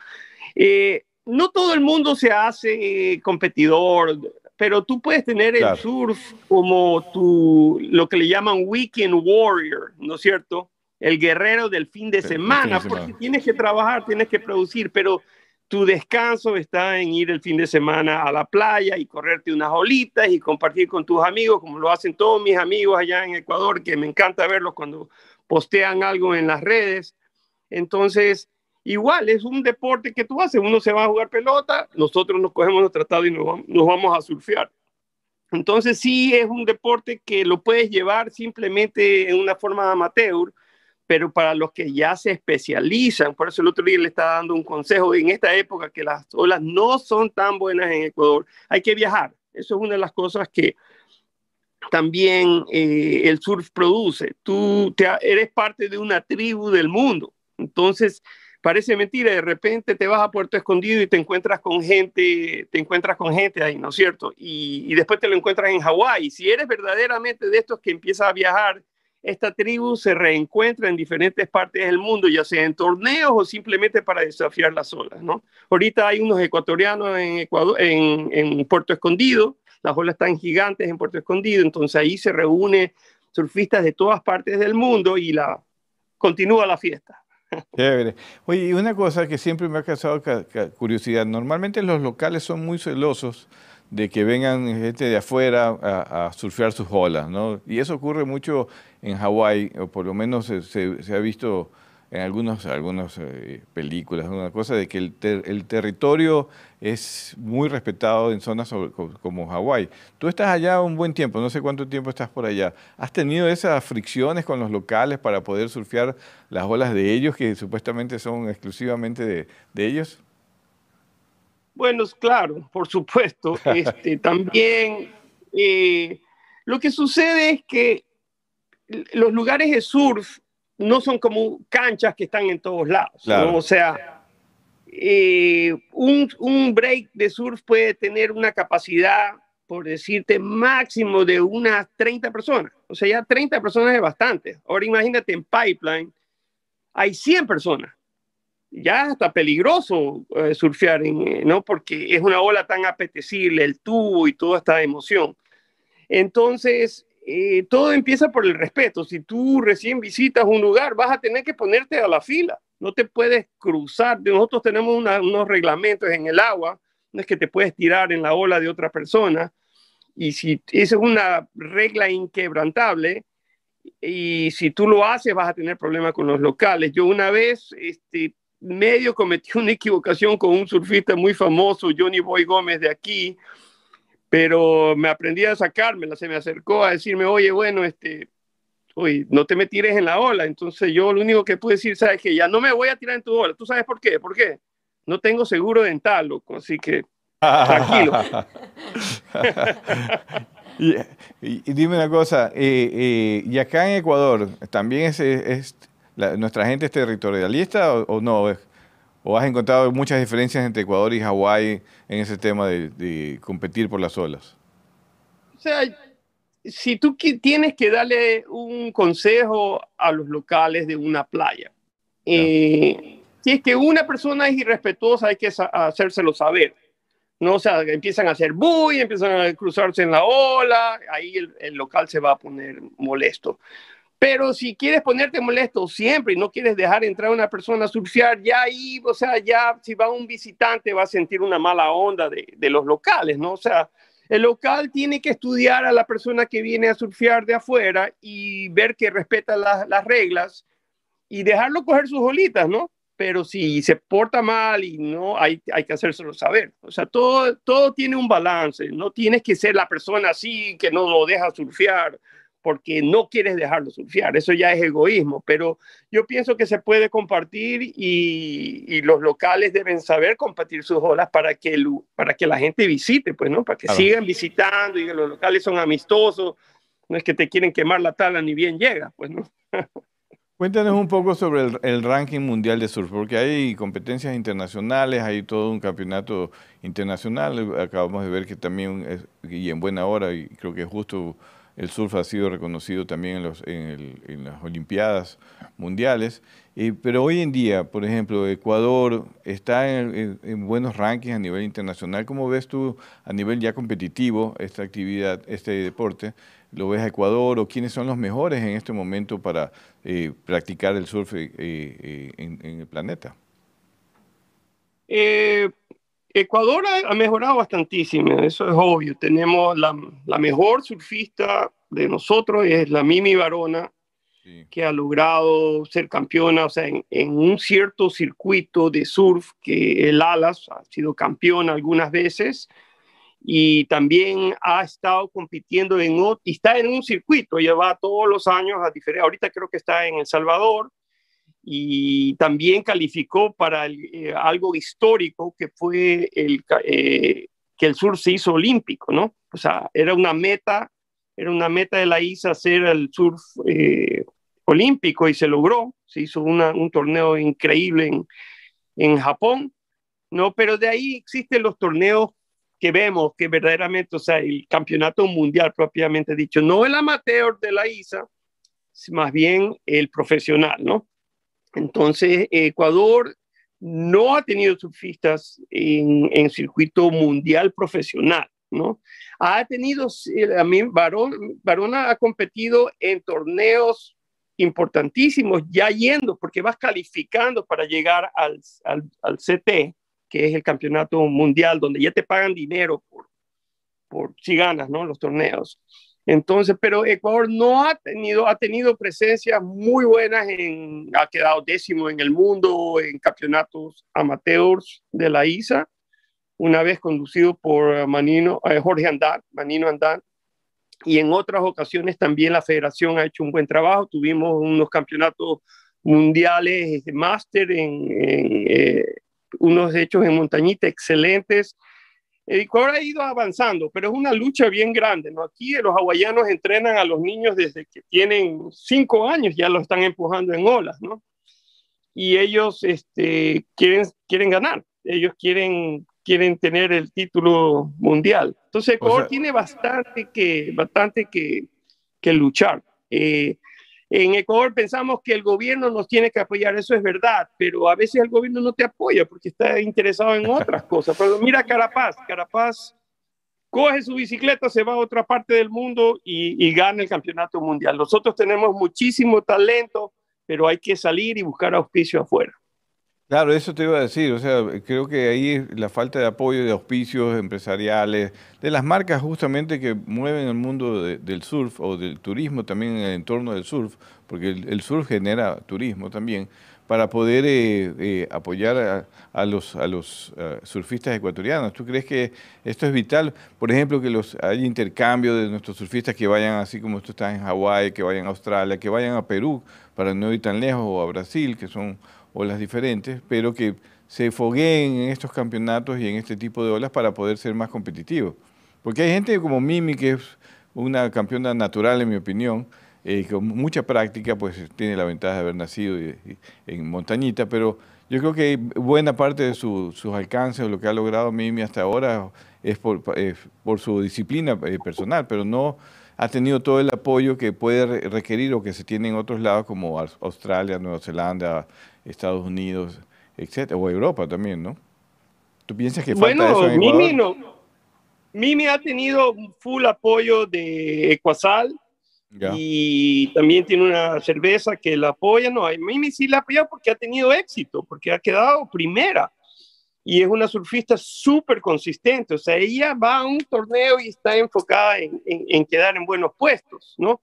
Eh, no todo el mundo se hace eh, competidor, pero tú puedes tener el surf como tu, lo que le llaman weekend warrior, ¿no es cierto? El guerrero del fin de semana, porque tienes que trabajar, tienes que producir, pero tu descanso está en ir el fin de semana a la playa y correrte unas olitas y compartir con tus amigos, como lo hacen todos mis amigos allá en Ecuador, que me encanta verlos cuando postean algo en las redes. Entonces, igual es un deporte que tú haces, uno se va a jugar pelota, nosotros nos cogemos los tratados y nos, nos vamos a surfear. Entonces sí es un deporte que lo puedes llevar simplemente en una forma amateur, pero para los que ya se especializan, por eso el otro día le estaba dando un consejo, en esta época que las olas no son tan buenas en Ecuador, hay que viajar. Eso es una de las cosas que también eh, el surf produce. Tú te, eres parte de una tribu del mundo. Entonces, parece mentira, de repente te vas a Puerto Escondido y te encuentras con gente, te encuentras con gente ahí, ¿no es cierto? Y, después te lo encuentras en Hawái. Si eres verdaderamente de estos que empiezas a viajar, esta tribu se reencuentra en diferentes partes del mundo, ya sea en torneos o simplemente para desafiar las olas, ¿no? Ahorita hay unos ecuatorianos en, Ecuador, en Puerto Escondido, las olas están gigantes en Puerto Escondido, entonces ahí se reúne surfistas de todas partes del mundo y la continúa la fiesta. Chévere. Oye, y una cosa que siempre me ha causado curiosidad, normalmente los locales son muy celosos de que vengan gente de afuera a, surfear sus olas, ¿no? Y eso ocurre mucho en Hawái, o por lo menos se, se, se ha visto en algunos, algunas eh, películas, una cosa de que el, ter, el, territorio es muy respetado en zonas sobre, como Hawái. Tú estás allá un buen tiempo, no sé cuánto tiempo estás por allá. ¿Has tenido esas fricciones con los locales para poder surfear las olas de ellos, que supuestamente son exclusivamente de, de ellos? Bueno, claro, por supuesto. Este, también eh, lo que sucede es que los lugares de surf no son como canchas que están en todos lados. Claro. ¿no? O sea, eh, un, un, break de surf puede tener una capacidad, por decirte, máximo de unas 30 personas. O sea, ya 30 personas es bastante. Ahora imagínate en Pipeline, hay 100 personas. Ya está peligroso eh, surfear, en, ¿no? Porque es una ola tan apetecible, el tubo y toda esta emoción. Entonces, eh, todo empieza por el respeto. Si tú recién visitas un lugar, vas a tener que ponerte a la fila. No te puedes cruzar. Nosotros tenemos unos reglamentos en el agua. No es que te puedes tirar en la ola de otra persona. Y si esa es una regla inquebrantable, y si tú lo haces, vas a tener problemas con los locales. Yo una vez, este, medio cometí una equivocación con un surfista muy famoso, Johnny Boy Gómez de aquí, pero me aprendí a sacármela, se me acercó a decirme, oye, bueno, este, oye, no te me tires en la ola. Entonces yo lo único que pude decir, sabes que ya no me voy a tirar en tu ola. ¿Tú sabes por qué? ¿Por qué? No tengo seguro dental, loco, así que tranquilo. y, dime una cosa, eh, eh, y acá en Ecuador, ¿también es, nuestra gente es territorialista o, o no? ¿O has encontrado muchas diferencias entre Ecuador y Hawái en ese tema de, de, competir por las olas? O sea, si tú tienes que darle un consejo a los locales de una playa, eh, si es que una persona es irrespetuosa, hay que hacérselo saber. ¿no? O sea, empiezan a hacer bulla, empiezan a cruzarse en la ola, ahí el, el local se va a poner molesto. Pero si quieres ponerte molesto siempre y no quieres dejar entrar a una persona a surfear, ya ahí, o sea, ya si va un visitante va a sentir una mala onda de, de los locales, ¿no? O sea, el local tiene que estudiar a la persona que viene a surfear de afuera y ver que respeta la, las reglas y dejarlo coger sus olitas, ¿no? Pero si se porta mal y no, hay, hay que hacérselo saber. O sea, todo, todo tiene un balance. No tienes que ser la persona así que no lo deja surfear porque no quieres dejarlo surfear. Eso ya es egoísmo, pero yo pienso que se puede compartir y, y los locales deben saber compartir sus olas para que, el, para que la gente visite, pues, ¿no? Para que claro. sigan visitando y que los locales son amistosos. No es que te quieren quemar la tabla ni bien llega, pues no. Cuéntanos un poco sobre el, el, ranking mundial de surf, porque hay competencias internacionales, hay todo un campeonato internacional. Acabamos de ver que también, es, y en buena hora, y creo que justo el surf ha sido reconocido también en, los, en, el, en las Olimpiadas mundiales. Eh, pero hoy en día, por ejemplo, Ecuador está en, en, buenos rankings a nivel internacional. ¿Cómo ves tú a nivel ya competitivo esta actividad, este deporte? ¿Lo ves a Ecuador o quiénes son los mejores en este momento para eh, practicar el surf eh, eh en, en, el planeta? Ecuador ha, mejorado bastantísimo, eso es obvio. Tenemos la, la, mejor surfista de nosotros, es la Mimi Barona, sí. que ha logrado ser campeona, o sea, en, en, un cierto circuito de surf que el Alas ha sido campeona algunas veces y también ha estado compitiendo en y está en un circuito, lleva todos los años a diferentes, ahorita creo que está en El Salvador y también calificó para eh, algo histórico que fue el, eh, que el sur se hizo olímpico, ¿no? O sea, era una meta, era una meta de la ISA hacer el surf eh, olímpico y se logró, se hizo un torneo increíble en, en Japón, ¿no? Pero de ahí existen los torneos que vemos que verdaderamente, o sea, el campeonato mundial propiamente dicho, no el amateur de la ISA, más bien el profesional, ¿no? Entonces, Ecuador no ha tenido surfistas en, en circuito mundial profesional, ¿no? Ha tenido, a mí, Barón, ha competido en torneos importantísimos, ya yendo, porque vas calificando para llegar al, al, al CT, que es el campeonato mundial, donde ya te pagan dinero por, por si ganas, ¿no? Los torneos. Entonces, pero Ecuador no ha tenido, ha tenido presencias muy buenas, en, ha quedado décimo en el mundo en campeonatos amateurs de la ISA, una vez conducido por Manino, eh, Jorge Andán, Manino Andán, y en otras ocasiones también la federación ha hecho un buen trabajo. Tuvimos unos campeonatos mundiales de máster en, en eh, unos hechos en montañita excelentes. Ecuador ha ido avanzando, pero es una lucha bien grande. ¿no? Aquí los hawaianos entrenan a los niños desde que tienen cinco años, ya los están empujando en olas, ¿no? Y ellos este, quieren, quieren ganar, ellos quieren, quieren tener el título mundial. Entonces Ecuador o sea, tiene bastante que, bastante que, que luchar. Eh, en Ecuador pensamos que el gobierno nos tiene que apoyar, eso es verdad, pero a veces el gobierno no te apoya porque está interesado en otras cosas. Pero mira Carapaz, Carapaz coge su bicicleta, se va a otra parte del mundo y, gana el campeonato mundial. Nosotros tenemos muchísimo talento, pero hay que salir y buscar auspicio afuera. Claro, eso te iba a decir, o sea, creo que ahí la falta de apoyo de auspicios empresariales, de las marcas justamente que mueven el mundo de, del surf o del turismo también en el entorno del surf, porque el, surf genera turismo también, para poder eh, eh, apoyar a, los, a los uh, surfistas ecuatorianos. ¿Tú crees que esto es vital? Por ejemplo, que los haya intercambio de nuestros surfistas que vayan, así como tú estás en Hawái, que vayan a Australia, que vayan a Perú, para no ir tan lejos, o a Brasil, que son olas diferentes, pero que se fogueen en estos campeonatos y en este tipo de olas para poder ser más competitivos. Porque hay gente como Mimi, que es una campeona natural, en mi opinión, eh, con mucha práctica, pues tiene la ventaja de haber nacido y, en montañita, pero yo creo que buena parte de su, sus alcances o lo que ha logrado Mimi hasta ahora es por, por su disciplina eh, personal, pero no ha tenido todo el apoyo que puede requerir o que se tiene en otros lados como Australia, Nueva Zelanda, Estados Unidos, etcétera, o Europa también, ¿no? ¿Tú piensas que bueno, falta eso en? Mimi no. Mimi ha tenido full apoyo de Ecuasal y también tiene una cerveza que la apoya. No, Mimi sí la apoya porque ha tenido éxito, porque ha quedado primera y es una surfista súper consistente. O sea, ella va a un torneo y está enfocada en, en, en, quedar en buenos puestos, ¿no?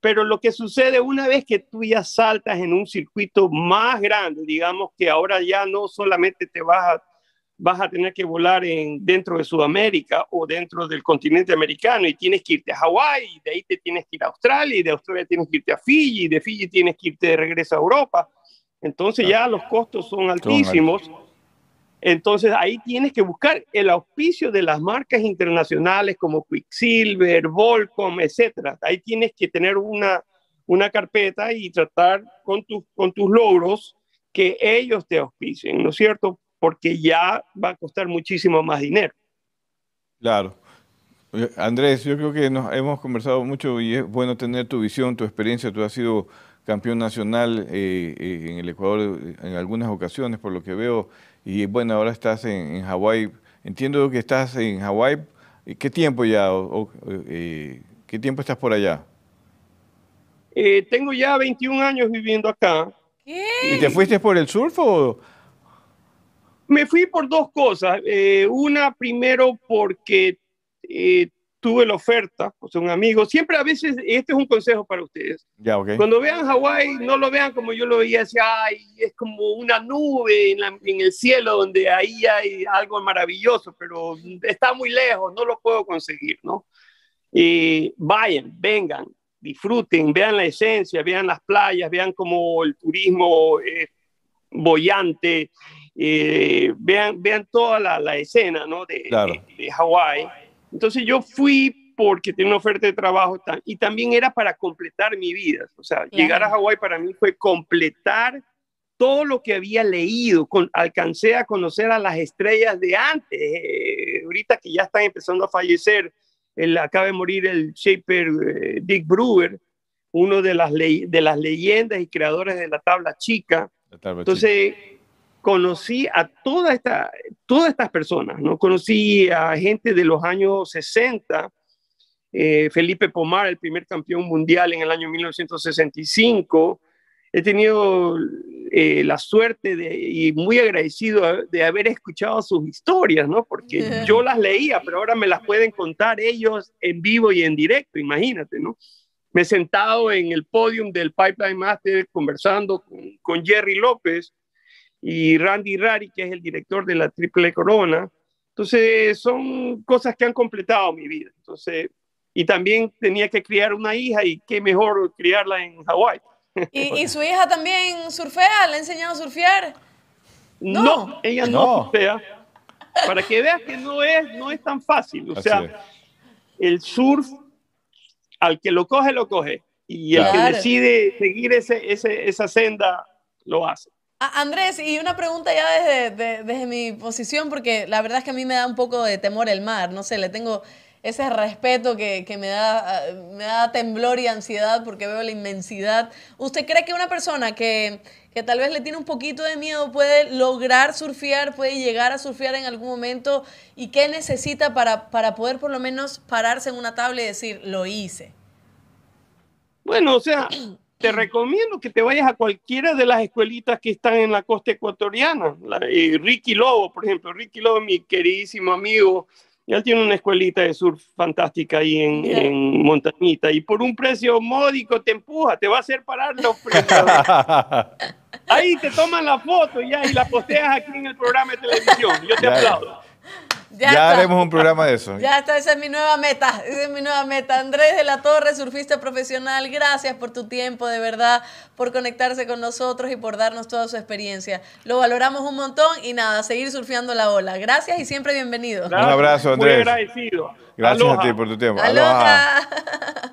Pero lo que sucede una vez que tú ya saltas en un circuito más grande, digamos que ahora ya no solamente te vas a, vas a tener que volar en, dentro de Sudamérica o dentro del continente americano y tienes que irte a Hawái, y de ahí te tienes que ir a Australia, y de Australia tienes que irte a Fiji, y de Fiji tienes que irte de regreso a Europa. Entonces ya los costos son altísimos. Entonces ahí tienes que buscar el auspicio de las marcas internacionales como Quicksilver, Volcom, etcétera. Ahí tienes que tener una, una carpeta y tratar con, tus con tus logros que ellos te auspicien, ¿no es cierto? Porque ya va a costar muchísimo más dinero. Claro. Eh, Andrés, yo creo que nos hemos conversado mucho y es bueno tener tu visión, tu experiencia. Tú has sido campeón nacional eh, eh, en el Ecuador en algunas ocasiones, por lo que veo. Y bueno, ahora estás en, en Hawái. Entiendo que estás en Hawái. ¿Qué tiempo ya? O, eh, ¿Qué tiempo estás por allá? Eh, tengo ya 21 años viviendo acá. ¿Qué? ¿Y te fuiste por el surf o...? Me fui por dos cosas. Eh, una, primero, porque eh, tuve la oferta, o sea, un amigo. Siempre a veces, este es un consejo para ustedes. Ya, ok. Cuando vean Hawái, no lo vean como yo lo veía, así, ay, es como una nube en, la- en el cielo donde ahí hay algo maravilloso, pero está muy lejos, no lo puedo conseguir, ¿no? Y vayan, vengan, disfruten, vean la esencia, vean las playas, vean como el turismo es bollante, eh, vean, vean toda la, la escena, ¿no? De, Claro. de, de Hawái. Entonces yo fui porque tenía una oferta de trabajo y también era para completar mi vida. O sea, llegar a Hawái para mí fue completar todo lo que había leído. Con, alcancé a conocer a las estrellas de antes. eh, ahorita que ya están empezando a fallecer, el, acaba de morir el shaper eh, Dick Brewer, uno de las, de las leyendas y creadores de la tabla chica. Entonces, conocí a toda esta, todas estas personas, ¿no? Conocí a gente de los años 60, eh, Felipe Pomar, el primer campeón mundial en el año 1965. He tenido eh, la suerte de, y muy agradecido de haber escuchado sus historias, ¿no? Porque yo las leía, pero ahora me las pueden contar ellos en vivo y en directo, imagínate, ¿no? Me he sentado en el podium del Pipeline Master conversando con, con Jerry López y Randy Rari, que es el director de la Triple Corona. Entonces, son cosas que han completado mi vida. Entonces, y también tenía que criar una hija y qué mejor criarla en Hawái. ¿Y, y su hija también surfea? ¿Le ha enseñado a surfear? No, ella no, No. surfea. Para que veas que no es, no es tan fácil. O Así sea, es. el surf, al que lo coge, lo coge. Y el Claro. que decide seguir ese, ese, esa senda, lo hace. Andrés, y una pregunta ya desde, de- desde mi posición, porque la verdad es que a mí me da un poco de temor el mar, no sé, le tengo ese respeto que, que me, da, ah, me da temblor y ansiedad porque veo la inmensidad. ¿Usted cree que una persona que, que tal vez le tiene un poquito de miedo puede lograr surfear, puede llegar a surfear en algún momento? ¿Y qué necesita para, para poder por lo menos pararse en una tabla y decir, lo hice? Bueno, o sea, te recomiendo que te vayas a cualquiera de las escuelitas que están en la costa ecuatoriana. La- eh, Ricky Lobo, por ejemplo. Ricky Lobo, mi queridísimo amigo, él tiene una escuelita de surf fantástica ahí en, en Montañita. Y por un precio módico te empuja, te va a hacer parar los precios. Ahí te toman la foto ya y la posteas aquí en el programa de televisión. Yo te aplaudo. Ya, haremos un programa de eso. Ya está, esa es mi nueva meta, esa es mi nueva meta. Andrés de la Torre, surfista profesional, gracias por tu tiempo, de verdad, por conectarse con nosotros y por darnos toda su experiencia. Lo valoramos un montón y nada, seguir surfeando la ola. Gracias y siempre bienvenido. Un abrazo, Muy Andrés. agradecido. Gracias Aloha. a ti por tu tiempo. Aloha. ¡Aloha!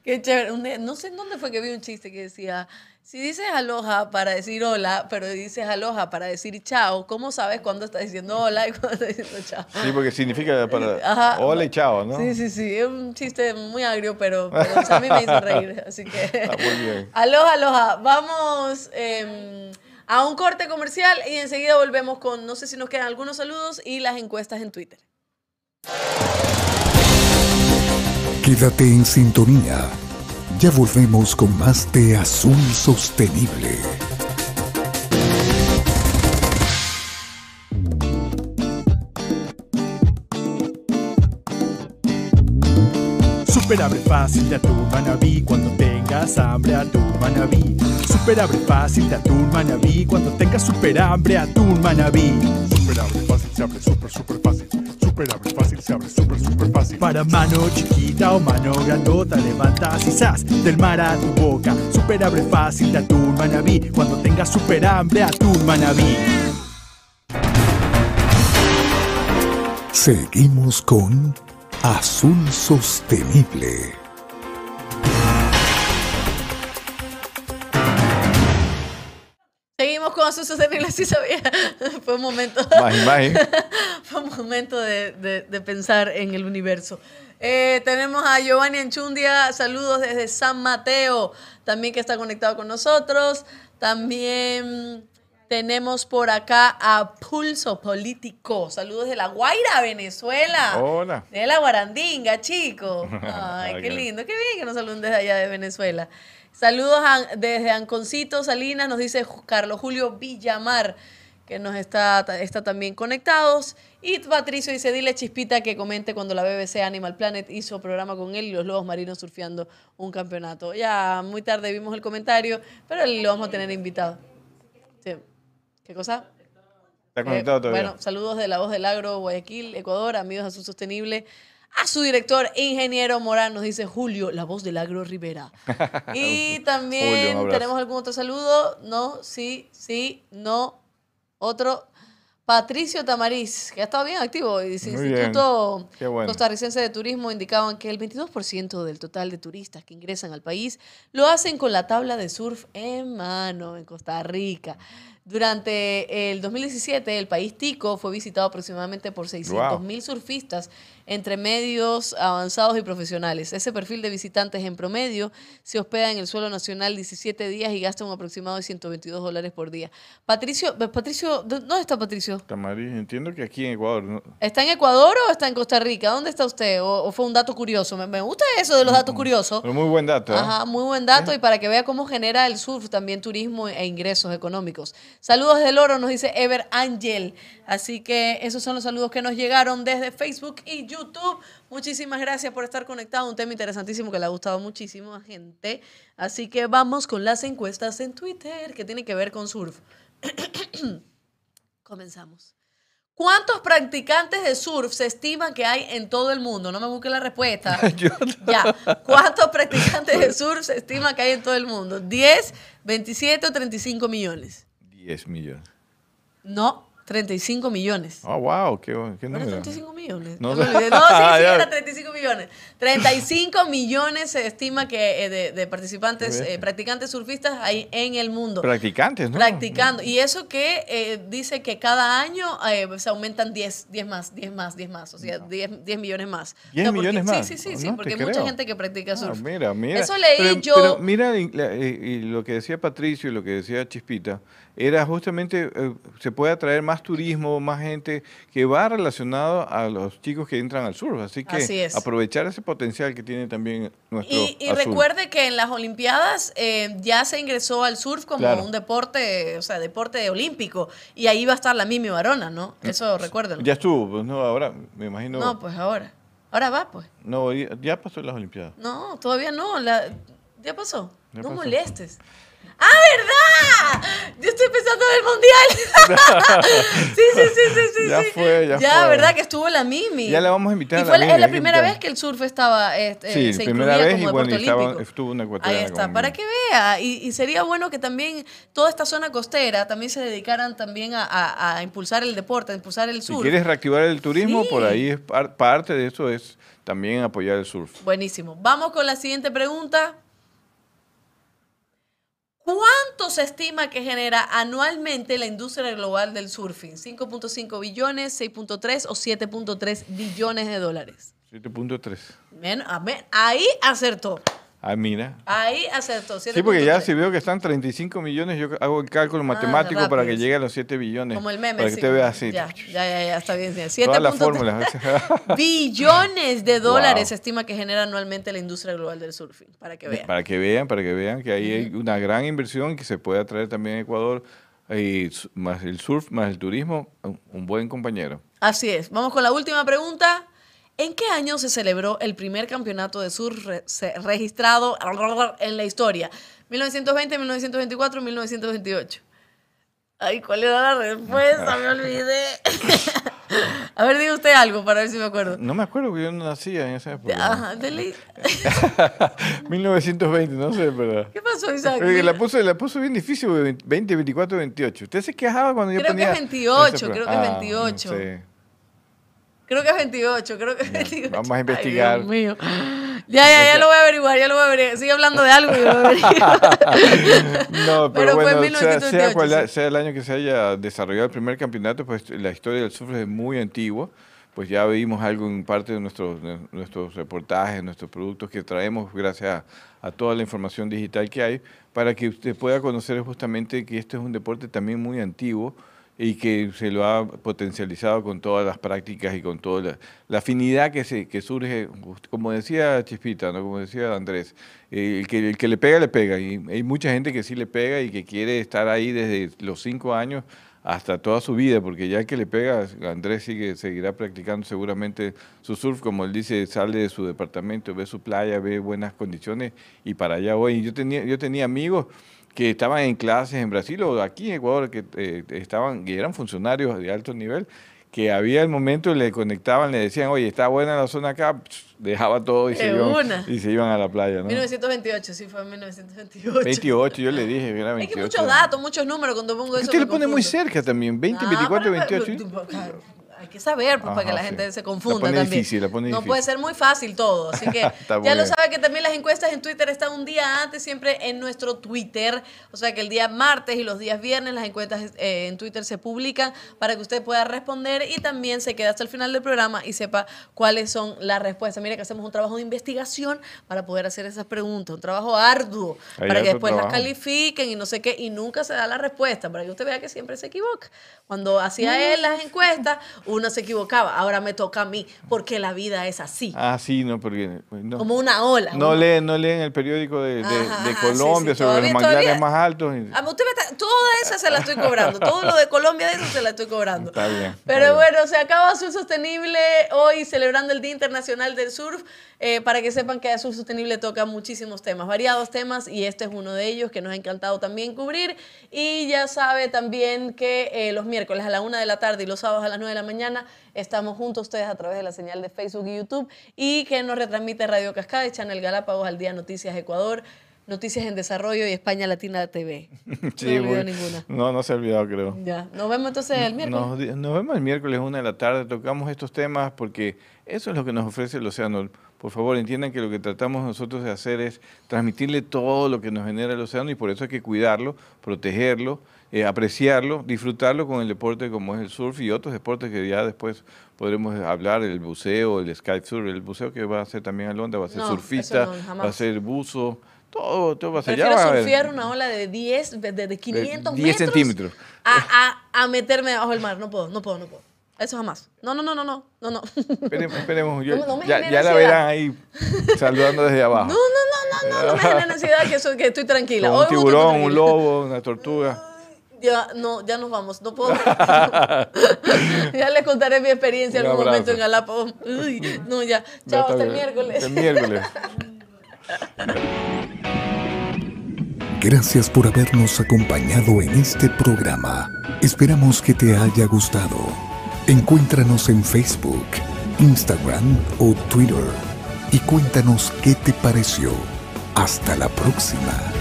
Qué chévere. No sé en dónde fue que vi un chiste que decía, si dices aloha para decir hola, pero dices aloha para decir chao, ¿cómo sabes cuándo estás diciendo hola y cuándo estás diciendo chao? Sí, porque significa para Ajá. hola y chao, ¿no? Sí, sí, sí. Es un chiste muy agrio, pero, pero, o sea, a mí me hizo reír. Así que. Está muy bien. Aloha, aloha. Vamos eh, a un corte comercial y enseguida volvemos con, no sé si nos quedan algunos saludos y las encuestas en Twitter. Quédate en sintonía. Ya volvemos con más de Azul Sostenible. Super abre fácil de atún manabí cuando tengas hambre atún manabí. Super abre fácil de atún manabí cuando tengas super hambre atún manabí. Super abre fácil, se abre super, super fácil súper abre fácil, se abre súper, super fácil. Para mano chiquita o mano grandota, levantas y del mar a tu boca. Súper abre fácil de atún manabí, cuando tengas súper hambre atún manabí. Seguimos con Azul Sostenible. Sostenible, sí sabía. Fue un momento. Fue un momento de, de- de pensar en el universo. Eh, tenemos a Giovanni Anchundia, saludos desde San Mateo, también que está conectado con nosotros. También tenemos por acá a Pulso Político, saludos de La Guaira, Venezuela. Hola. De la Guarandinga, chicos. Ay, qué lindo, qué bien que nos saluden desde allá de Venezuela. Saludos a- desde Anconcito, Salinas, nos dice Carlos Julio Villamar, que nos está, está también conectados. Y Patricio dice, dile Chispita que comente cuando la BBC Animal Planet hizo programa con él y los lobos marinos surfeando un campeonato. Ya muy tarde vimos el comentario, pero lo vamos a tener invitado. Sí. ¿Qué cosa? Está Eh, conectado todavía. Bueno, saludos de la voz del agro, Guayaquil, Ecuador, amigos de Azul Sostenible. A su director, ingeniero Morán, nos dice Julio, la voz del agro Rivera. Y Julio, también abrazo. tenemos algún otro saludo. No, sí, sí, no. Otro. Patricio Tamariz, que ha estado bien activo. Bien. Instituto bueno. Costarricense de Turismo indicaban que el 22% del total de turistas que ingresan al país lo hacen con la tabla de surf en mano en Costa Rica. Durante el 2017, el país tico fue visitado aproximadamente por 600 mil surfistas entre medios avanzados y profesionales. Ese perfil de visitantes en promedio se hospeda en el suelo nacional 17 días y gasta un aproximado de 122 dólares por día. Patricio, Patricio, ¿dónde está Patricio? Tamariz, entiendo que aquí en Ecuador. ¿no? ¿Está en Ecuador o está en Costa Rica? ¿Dónde está usted? ¿O, o fue un dato curioso? Me, me gusta eso de los datos curiosos. Pero muy buen dato. ¿eh? Ajá, muy buen dato y para que vea cómo genera el surf también turismo e ingresos económicos. Saludos del oro, nos dice Ever Angel. Así que esos son los saludos que nos llegaron desde Facebook y YouTube. Muchísimas gracias por estar conectado. Un tema interesantísimo que le ha gustado muchísimo a gente. Así que vamos con las encuestas en Twitter que tienen que ver con surf. Comenzamos. ¿Cuántos practicantes de surf se estima que hay en todo el mundo? No me busque la respuesta. Ya. ¿Cuántos practicantes de surf se estima que hay en todo el mundo? ¿10, 27 o 35 millones? 10 millones. No, 35 millones. Oh, wow, qué, qué ¿No número. 35 millones? No me sé. No, sí, sí, Ya. era 35 millones. 35 millones se estima que eh, de, de participantes, eh, practicantes surfistas hay en el mundo. Practicantes, ¿no? Practicando. Y eso que eh, dice que cada año eh, se aumentan 10, 10 más, 10 más, 10 más. O sea, 10, 10 millones más. 10 No, porque- millones más. Sí, sí, sí, sí No porque hay mucha gente que practica Ah, surf. mira, mira. Eso leí Pero- yo. Pero mira, y- y lo que decía Patricio y lo que decía Chispita, era justamente, eh, se puede atraer más turismo, más gente que va relacionado a los chicos que entran al surf. Así que Así es. aprovechar ese potencial que tiene también nuestro Y, y azul. recuerde que en las Olimpiadas eh, ya se ingresó al surf como Claro. un deporte, o sea, deporte olímpico. Y ahí va a estar la Mimi Barona, ¿no? Eso recuérdenlo. Ya estuvo, pues no, ahora me imagino. No, pues ahora. Ahora va, pues. no, ya- pasó las Olimpiadas. No, todavía no. La... Ya pasó. Ya no pasó. molestes. ¡Ah, verdad! Yo estoy pensando en el mundial. sí, sí, sí, sí, sí. Ya sí. fue, ya Ya, fue. ¿verdad? Que estuvo la Mimi. Ya la vamos a invitar Y a fue la la, Mimi, es la primera vez que el surf estaba, este, Sí, se primera vez como y bueno, estaba- estuvo una Ahí ecuatoriana está, como para que vea. Y, y sería bueno que también toda esta zona costera también se dedicaran también a, a- a impulsar el deporte, a impulsar el Si surf. quieres reactivar el turismo, Sí. por ahí es par- parte de eso es también apoyar el surf. Buenísimo. Vamos con la siguiente pregunta. ¿Cuánto se estima que genera anualmente la industria global del surfing? ¿5.5 billones, 6.3 o 7.3 billones de dólares? 7.3. Men- amén. Ahí acertó. Ah, mira. Ahí acertó. Sí, porque ya 7.3. si veo que están 35 millones, yo hago el cálculo matemático para que llegue a los 7 billones. Como el meme. Para que sí. te veas así. Ya, ya, ya, ya, está bien. sí. Todas las 7.3 fórmulas. billones de dólares Wow. se estima que genera anualmente la industria global del surfing. Para que vean. Para que vean, para que vean que ahí hay una gran inversión que se puede atraer también a Ecuador. Y más el surf, más el turismo, un buen compañero. Así es. Vamos con la última pregunta. ¿En qué año se celebró el primer campeonato de surf re- registrado en la historia? ¿1920, 1924, 1928? Ay, ¿cuál era la respuesta? Me olvidé. A ver, diga usted algo para ver si me acuerdo. No me acuerdo que yo no nacía en esa época. Ajá, dele. 1920, no sé, pero... ¿Qué pasó, Isaac? Oye, la puso, la puso bien difícil, güey, 20, 24, 28. Usted se quejaba cuando yo Creo que ponía... es 28, ese pro- creo que es Ah, 28. Creo que es 28, creo que es 28. Vamos a Ay, investigar. Dios mío. Ya, ya, ya lo voy a averiguar, ya lo voy a averiguar. Sigue hablando de algo y lo voy a averiguar. No, pero, Pero fue en bueno, sea, 1928, sea cual sí. sea el año que se haya desarrollado el primer campeonato, pues la historia del surf es muy antigua. Pues ya vimos algo en parte de nuestros, de nuestros reportajes, nuestros productos que traemos gracias a, a toda la información digital que hay, para que usted pueda conocer justamente que este es un deporte también muy antiguo y que se lo ha potencializado con todas las prácticas y con toda la, afinidad que, se, que surge, como decía Chispita, ¿no? como decía Andrés, eh, el, que, el que le pega, le pega. Y hay mucha gente que sí le pega y que quiere estar ahí desde los cinco años hasta toda su vida, porque ya que le pega, Andrés sigue, seguirá practicando seguramente su surf, como él dice, sale de su departamento, ve su playa, ve buenas condiciones y para allá voy. Yo tenía, yo tenía amigos que estaban en clases en Brasil o aquí en Ecuador, que eh, estaban y eran funcionarios de alto nivel, que había el momento, le conectaban, le decían, oye, está buena la zona acá, dejaba todo y, se iban, y se iban a la playa. ¿no? 1928, sí, fue en 1928. 28, yo le dije que era Es 28. que muchos datos, muchos números, cuando pongo eso. Usted le pone muy cerca también, 20, Ah, 24, pero- 28. pero- Hay que saber, pues, para que la gente se La confunda pone también. difícil, la pone no difícil. puede ser muy fácil todo. Así que ya lo sabe que también las encuestas en Twitter están un día antes, siempre en nuestro Twitter. O sea que el día martes y los días viernes las encuestas eh, en Twitter se publican para que usted pueda responder y también se quede hasta el final del programa y sepa cuáles son las respuestas. Mire que hacemos un trabajo de investigación para poder hacer esas preguntas, un trabajo arduo para que después las califiquen y no sé qué, y nunca se da la respuesta, para que usted vea que siempre se equivoca. Cuando hacía él las encuestas, uno se equivocaba, ahora me toca a mí, porque la vida es así, Ah, sí, no, porque... No, como una ola. no leen, no leen el periódico de, de- Ajá, de ajá, sí, Colombia sí, sobre todavía- los manglares más altos. y- Ah, usted me está- toda esa se la estoy cobrando, todo lo de Colombia de eso se la estoy cobrando. Está bien. está Pero bien. bueno, se acaba Azul Sostenible hoy celebrando el Día Internacional del Surf. eh, para que sepan que Azul Sostenible toca muchísimos temas, variados temas, y este es uno de ellos que nos ha encantado también cubrir. Y ya sabe también que eh, los miércoles a la una de la tarde y los sábados a las nueve de la mañana estamos juntos ustedes a través de la señal de Facebook y YouTube y que nos retransmite Radio Cascada y Channel Galápagos al día Noticias Ecuador. Noticias en Desarrollo y España Latina TV. Sí, no olvidó ninguna. No, no se ha olvidado, creo. Ya, nos vemos entonces el miércoles. Nos, nos vemos el miércoles una de la tarde, tocamos estos temas porque eso es lo que nos ofrece el océano. Por favor, entiendan que lo que tratamos nosotros de hacer es transmitirle todo lo que nos genera el océano y por eso hay que cuidarlo, protegerlo, eh, apreciarlo, disfrutarlo con el deporte como es el surf y otros deportes que ya después podremos hablar, el buceo, el sky surf, el buceo que va a ser también Alondra, va a ser No, surfista, no, va a ser buzo, todo, todo va a ser. ya Prefiero va a haber- surfear una ola de 10, de, de 500 10 metros centímetros. A, a, a meterme debajo del mar. No puedo, no puedo, no puedo. Eso jamás. No, no, no, no, no, no, no. Esperemos, esperemos, yo- No, no me ya, ya la verán ahí saludando desde abajo. No, no, no, no, no, no me genera ansiedad que, soy- que estoy tranquila. Con un tiburón, un lobo, una tortuga. Ya, no, ya nos vamos, no puedo. ya les contaré mi experiencia en Un algún momento en Galápagos. Uy, no, ya. Chao, hasta el miércoles. El miércoles. Gracias por habernos acompañado en este programa. Esperamos que te haya gustado. Encuéntranos en Facebook, Instagram o Twitter y cuéntanos qué te pareció. Hasta la próxima.